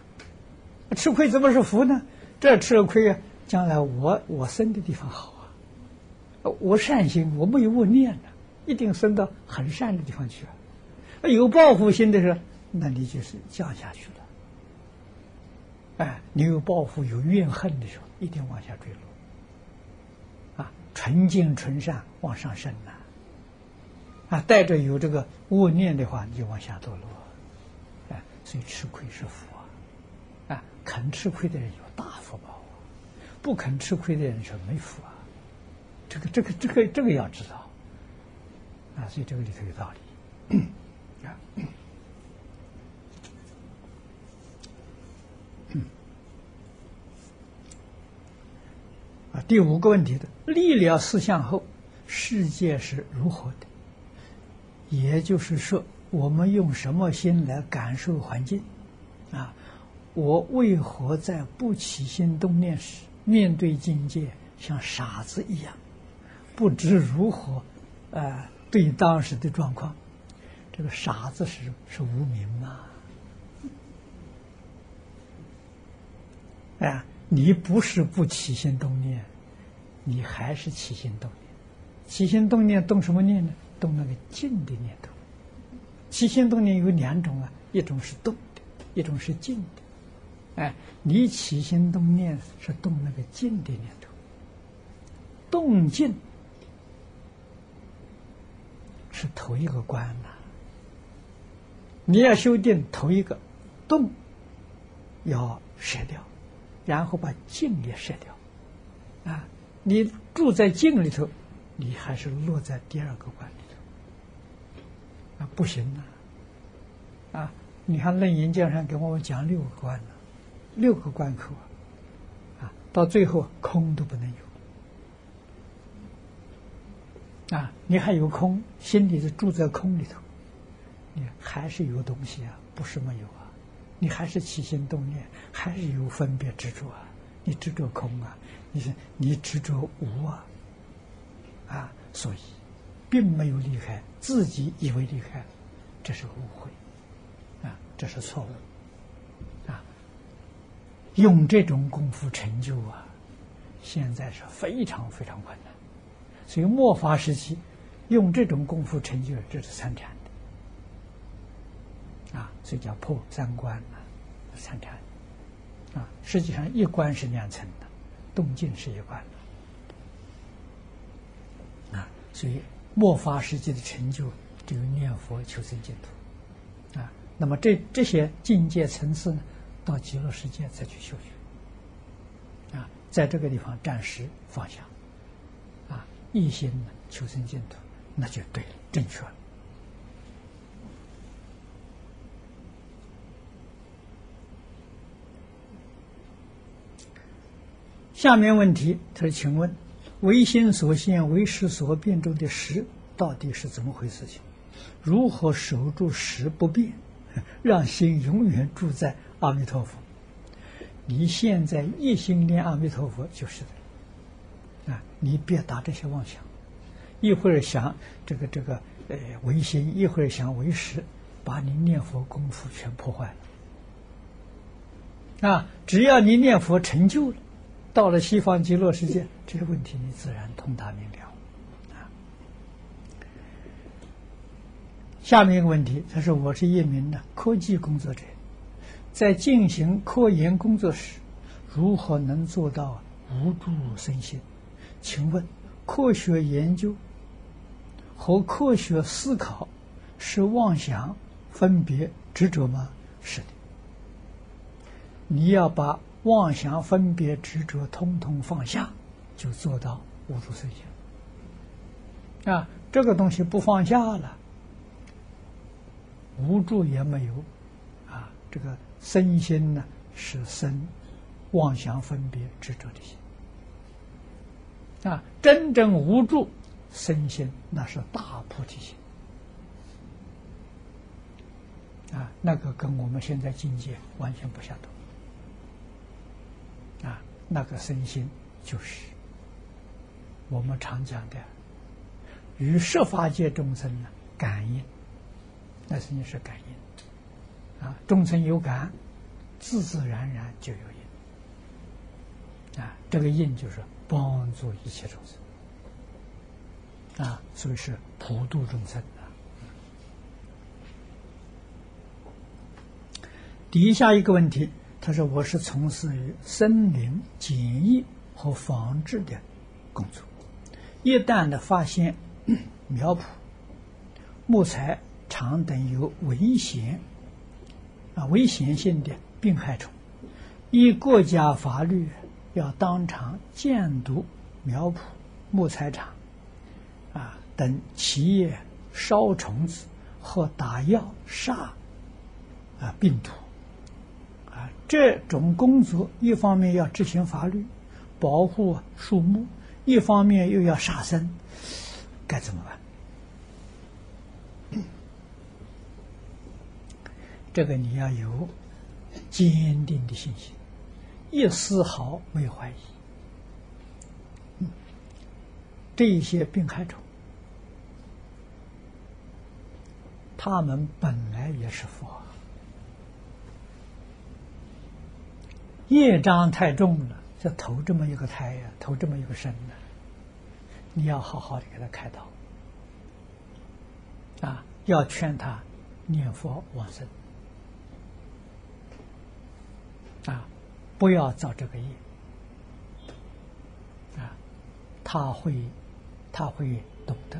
吃亏怎么是福呢？这吃了亏啊，将来我我生的地方好啊，我善心，我没有恶念呢，一定生到很善的地方去啊！有报复心的时候，那你就是降下去了。哎，你有报复、有怨恨的时候，一定往下坠落。啊，纯净纯善往上升呐。啊，啊带着有这个恶念的话，你就往下堕落。哎，所以吃亏是福啊！啊，肯吃亏的人有大福报，不肯吃亏的人是没福啊。这个、这个、这个、这个要知道。啊，所以这个里头有道理。啊。第五个问题的立了四相后，世界是如何的？也就是说，我们用什么心来感受环境？啊，我为何在不起心动念时，面对境界像傻子一样，不知如何啊对当时的状况？这个傻子是是无名嘛？哎啊？你不是不起心动念，你还是起心动念。起心动念动什么念呢？动那个静的念头。起心动念有两种啊，一种是动的，一种是静的。哎，你起心动念是动那个静的念头。动静是头一个关呐。你要修定头一个动，要舍掉。然后把静也舍掉，啊，你住在静里头，你还是落在第二个关里，不行啊！啊，你看楞严经上给我们讲六个关呢，六个关口啊，啊，到最后空都不能有，啊，你还有空，心里是住在空里头，你还是有东西啊，不是没有啊，你还是起心动念，还是有分别执着啊，你执着空啊。你是你执着无啊，啊，所以并没有离开，自己以为离开了，这是误会，啊，这是错误，啊，用这种功夫成就啊，现在是非常非常困难，所以末法时期用这种功夫成就，这是参禅的，啊，所以叫破三关啊，参禅，啊，实际上一关是两层的。动静是一关啊，所以末法时期的成就只有念佛求生净土啊。那么这这些境界层次呢，到极乐世界再去修学啊，在这个地方暂时放下啊，一心求生净土，那就对了，正确了。下面问题，他说：“请问，唯心所现、唯识所变中的识到底是怎么回事？情如何守住识不变，让心永远住在阿弥陀佛？你现在一心念阿弥陀佛就是的。啊，你别打这些妄想，一会儿想这个这个呃唯心，一会儿想唯识，把你念佛功夫全破坏了。啊，只要你念佛成就了。”到了西方极乐世界，这些问题你自然通达明了。啊，下面一个问题，他说：“我是一名的科技工作者，在进行科研工作时，如何能做到无助身心？请问，科学研究和科学思考是妄想、分别、执着吗？是的，你要把。”妄想、分别、执着，通通放下，就做到无助身心。啊，这个东西不放下了，无助也没有。啊，这个身心呢，是生妄想、分别、执着的心。啊，真正无助身心，那是大菩提心。啊，那个跟我们现在境界完全不相同。那个身心就是我们常讲的与十法界众生呢感应，那身心是感应啊，众生有感，自自然然就有应啊，这个应就是帮助一切众生啊，所以是普度众生啊。底下一个问题。他说：“我是从事于森林检疫和防治的工作。一旦的发现 苗圃、木材厂等有危险啊危险性的病害虫，依国家法律要当场监督苗圃、木材厂啊等企业烧虫子和打药杀啊病毒。”这种工作，一方面要执行法律，保护树木；一方面又要杀生，该怎么办？这个你要有坚定的信心，一丝毫没有怀疑。这一些病害虫，他们本来也是佛。业障太重了，就投这么一个胎呀，投这么一个身呢。你要好好的给他开导，啊，要劝他念佛往生，啊，不要造这个业，啊，他会，他会懂得，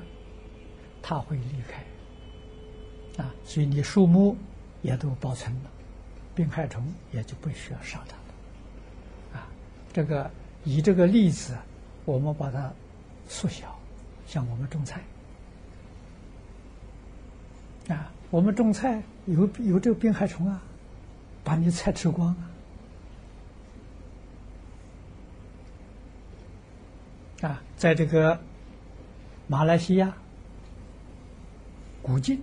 他会离开，啊，所以你树木也都保存了，病害虫也就不需要杀它。这个以这个例子我们把它缩小，像我们种菜啊，我们种菜有有这个病害虫啊，把你菜吃光啊！啊，在这个马来西亚古晋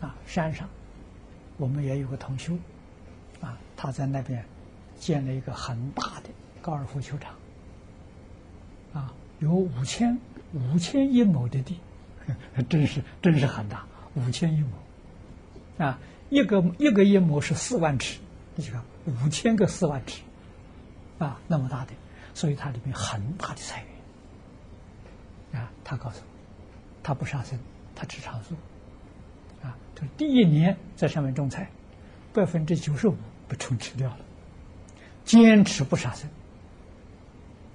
啊山上，我们也有个同修啊，他在那边建了一个很大的高尔夫球场。啊，有五千五千一亩的地，真是真是很大，五千一亩，啊，一个一个一亩是四万尺，你看五千个四万尺，啊，那么大的，所以它里面很大的菜园，啊，他告诉我，他不杀生，他吃长素，啊，他第一年在上面种菜，百分之九十五被虫吃掉了，坚持不杀生。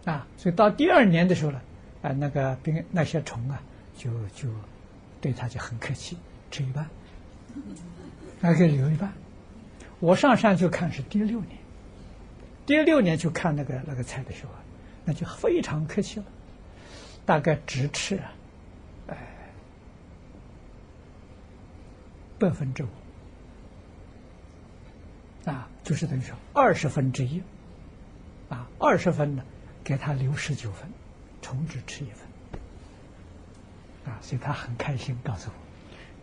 啊，所以到第二年的时候呢，啊，那个病那些虫啊，就就对他就很客气，吃一半，还可以留一半。我上山去看是第六年，第六年去看那个那个菜的时候啊，那就非常客气了，大概只吃，哎，百分之五，啊，就是等于说二十分之一，啊，二十分呢。给他留十九分，虫只吃一份，啊，所以他很开心，告诉我，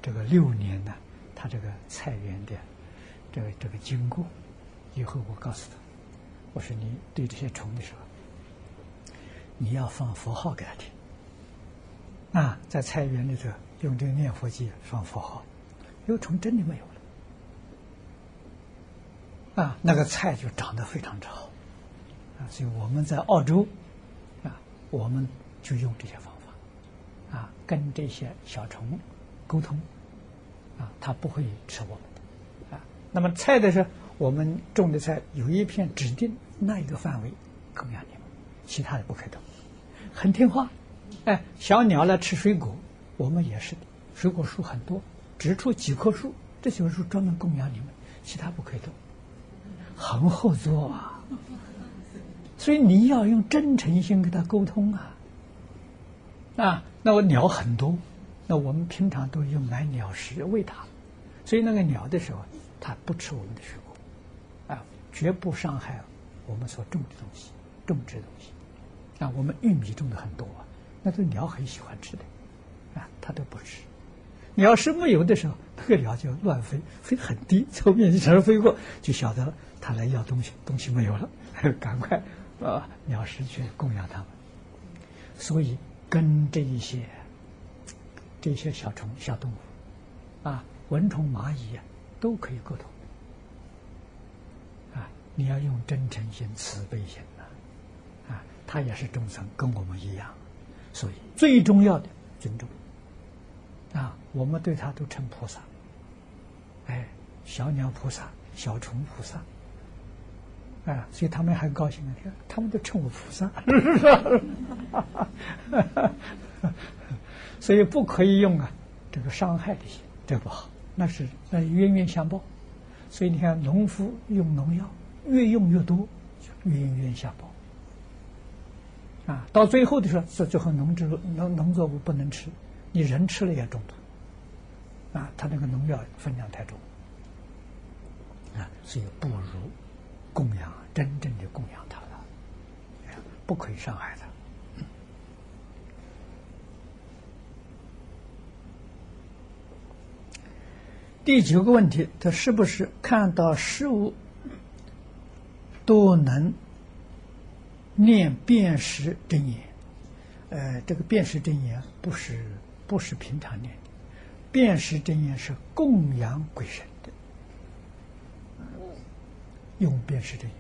这个六年呢，他这个菜园的这个这个经过，以后我告诉他，我说你对这些虫的时候，你要放佛号给他听，啊，在菜园里头用这个念佛机放佛号，有虫真的没有了，啊，那个菜就长得非常之好。啊，所以我们在澳洲，啊，我们就用这些方法，啊，跟这些小虫沟通，啊，它不会吃我们的，啊，那么菜的时候，我们种的菜有一片指定那一个范围供养你们，其他的不可以动，很听话，哎，小鸟来吃水果，我们也是的，水果树很多，只出几棵树，这些树专门供养你们，其他不可以动，很好做啊。所以你要用真诚心跟他沟通啊！啊，那我鸟很多，那我们平常都用买鸟食喂它，所以那个鸟的时候，它不吃我们的水果，啊，绝不伤害我们所种的东西、种植的东西。啊，我们玉米种的很多啊，那个鸟很喜欢吃的，啊，它都不吃。鸟是没有的时候，那个鸟就乱飞，飞很低，从面前上飞过，就晓得了，它来要东西，东西没有了，赶快。啊，鸟食去供养他们，所以跟这一些这些小虫、小动物啊，蚊虫、蚂蚁啊，都可以沟通。啊，你要用真诚心、慈悲心呐，啊，他也是众生，跟我们一样，所以最重要的尊重。啊，我们对他都称菩萨，哎，小鸟菩萨、小虫菩萨。啊，所以他们还高兴呢，他们都称我菩萨，所以不可以用啊，这个伤害的心，这不好，那是那冤冤相报。所以你看，农夫用农药，越用越多，冤冤相报。啊，到最后的时候，是最后农植农农作物不能吃，你人吃了也中毒。啊，他那个农药分量太重，啊，所以不如。供养真正的供养他了，不可以伤害他。第九个问题，他是不是看到事物都能念辨识真言？呃，这个辨识真言不是不是平常念的，辨识真言是供养鬼神。用便是真言，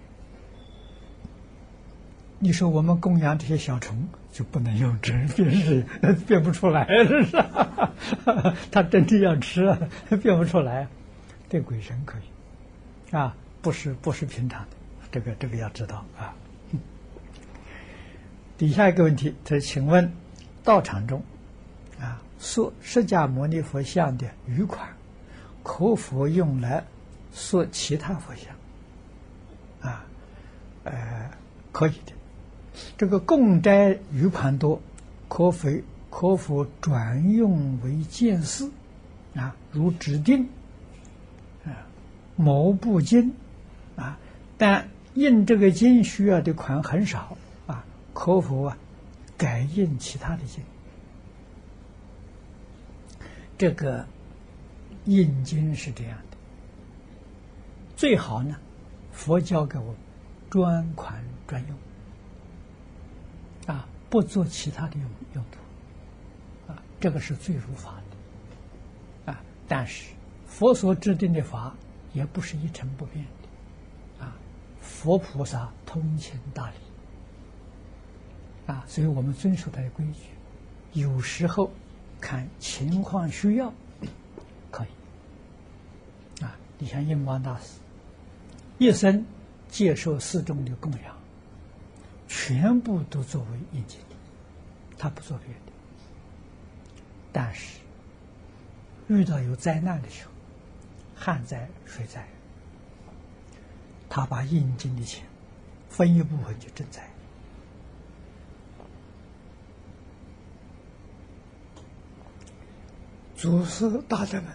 你说我们供养这些小虫就不能用真便是变不出来，是吧？他真的要吃，变不出来。对鬼神可以，啊，不是不是平常的，这个这个要知道啊。底下一个问题，他请问道场中啊，塑释迦牟尼佛像的余款，可否用来塑其他佛像？呃，可以的。这个共斋余款多，可否可否转用为见寺啊？如指定啊某部经啊，但印这个经需要的款很少啊，可否啊改印其他的经？这个印经是这样的，最好呢，佛教给我专款专用。啊，不做其他的用用途，啊，这个是最如法的，啊，但是佛所制定的法也不是一成不变的，啊，佛菩萨通情达理，啊，所以我们遵守他的规矩，有时候看情况需要，可以，啊，你像印光大师，一生接受四众的供养。全部都作为印经，他不做别的。但是遇到有灾难的时候，旱灾、水灾，他把印金的钱分一部分去赈灾。祖师大德们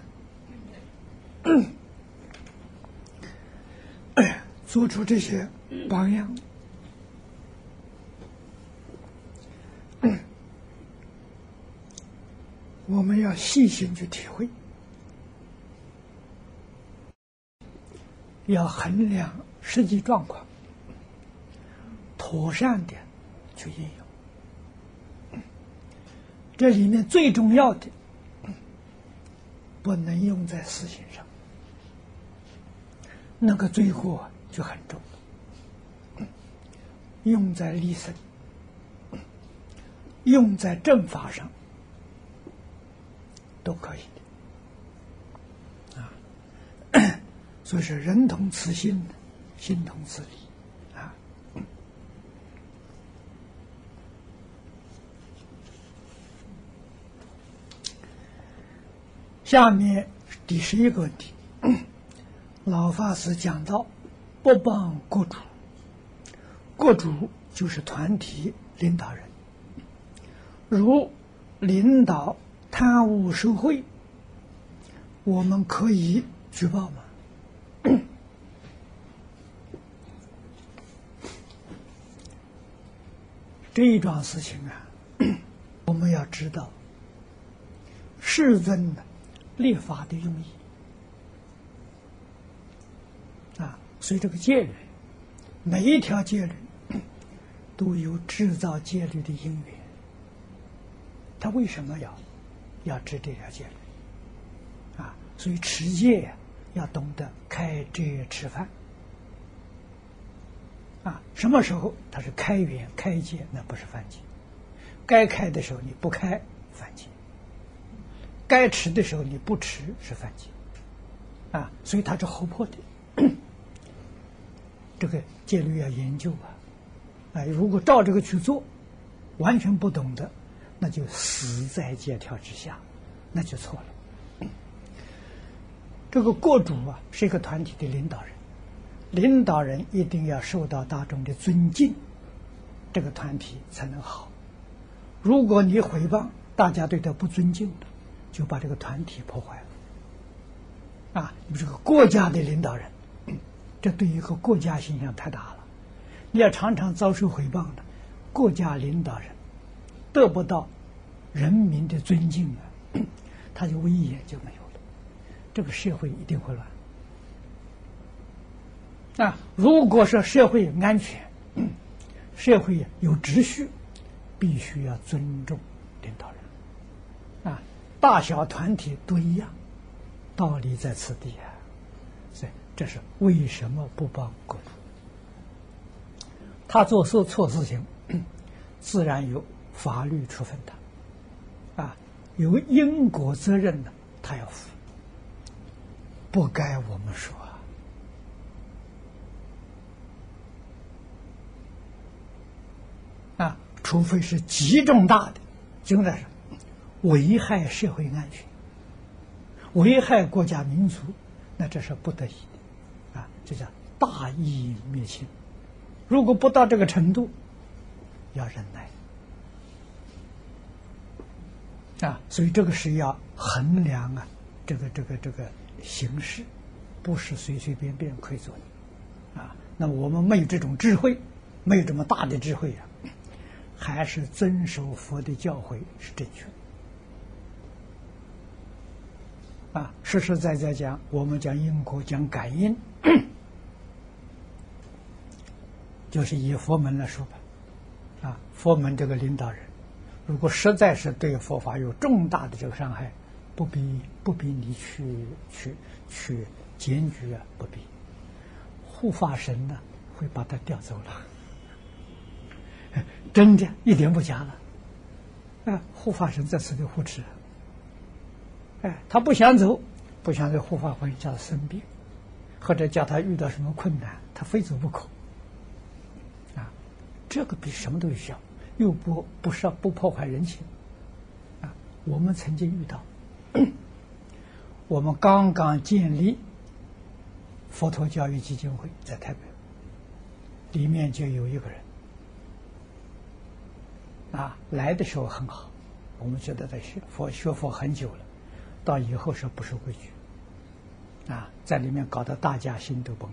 做出这些榜样。我们要细心去体会，要衡量实际状况，妥善的去应用。这里面最重要的，不能用在私心上，那个罪过就很重；用在立身，用在正法上。都可以的啊，所以说人同此心，心同此理啊。下面第十一个问题，老法师讲到不帮国主，国主就是团体领导人，如领导。贪污受贿，我们可以举报吗？这一桩事情啊，我们要知道，世尊的立法的用意啊，所以这个戒律，每一条戒律 都有制造戒律的因缘，他为什么要？要制这条戒律啊，所以持戒，要懂得开戒吃饭啊。什么时候它是开源开戒，那不是犯戒；该开的时候你不开，犯戒；该吃的时候你不吃，是犯戒啊。所以它是活泼的，这个戒律要研究啊。哎，如果照这个去做，完全不懂得。那就死在戒条之下，那就错了。这个国主啊，是一个团体的领导人，领导人一定要受到大众的尊敬，这个团体才能好。如果你诽谤，大家对他不尊敬了，就把这个团体破坏了。啊，你这个国家的领导人，这对一个国家形象太大了。你要常常遭受诽谤的国家领导人。得不到人民的尊敬啊，他就威严就没有了，这个社会一定会乱。啊，如果说社会安全，社会有秩序，必须要尊重领导人。啊，大小团体都一样，道理在此地啊。这是为什么不帮国主？他做错错事情，自然有。法律处分他，啊，有因果责任的，他要负，不该我们说啊，除非是极重大的，重大是危害社会安全、危害国家民族，那这是不得已，这叫大义灭亲。如果不到这个程度，要忍耐啊，所以这个是要衡量啊，这个这个这个形式，不是随随便便可以做的啊。那我们没有这种智慧，没有这么大的智慧啊，还是遵守佛的教诲是正确的啊。实实在在讲，我们讲因果，讲感应，就是以佛门来说吧。啊，佛门这个领导人，如果实在是对佛法有重大的这个伤害，不必不必你去去去检举啊，不必。护法神呢，会把他调走了，真的，一点不假了。啊，护法神在此地护持。哎，他不想走，不想走，护法会叫他生病，或者叫他遇到什么困难，他非走不可。这个比什么都有效，又不不伤不破坏人情，啊！我们曾经遇到，我们刚刚建立佛陀教育基金会在台北，里面就有一个人，啊，来的时候很好，我们觉得在学佛学佛很久了，到以后是不守规矩，啊，在里面搞得大家心都不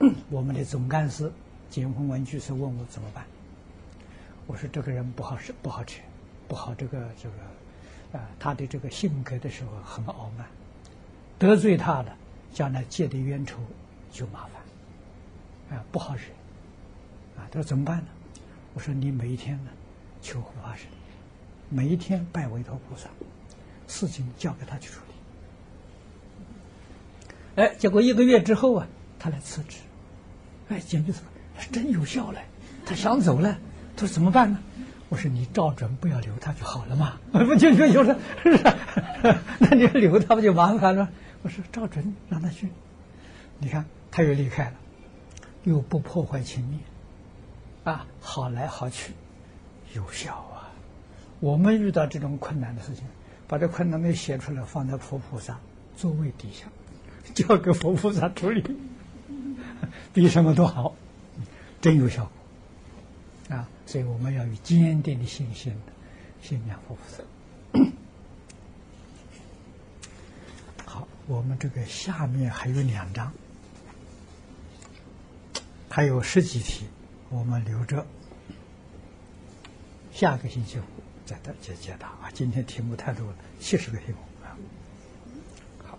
安，我们的总干事。结婚文具是问我怎么办？我说这个人不好使，不好吃，不好这个这个，啊，他的这个性格的时候很傲慢，得罪他了，将来结的冤仇就麻烦，啊，不好使，啊，他说怎么办呢？我说你每一天呢求护法神，每一天拜韦陀菩萨，事情交给他去处理。哎，结果一个月之后啊，他来辞职，哎，简直真有效嘞！他想走了，他说怎么办呢？我说你照准不要留他就好了嘛，不就就就是，那你要留他不就麻烦了？我说照准让他去，你看他又离开了，又不破坏情面，啊，好来好去，有效啊！我们遇到这种困难的事情，把这困难没写出来，放在佛菩萨座位底下，交给佛菩萨处理，比什么都好。真有效果啊！所以我们要有坚定的信心，信仰菩萨。好，我们这个下面还有两章，还有十几题，我们留着，下个星期五再答解解答啊！今天题目太多了，七十个题目啊！好。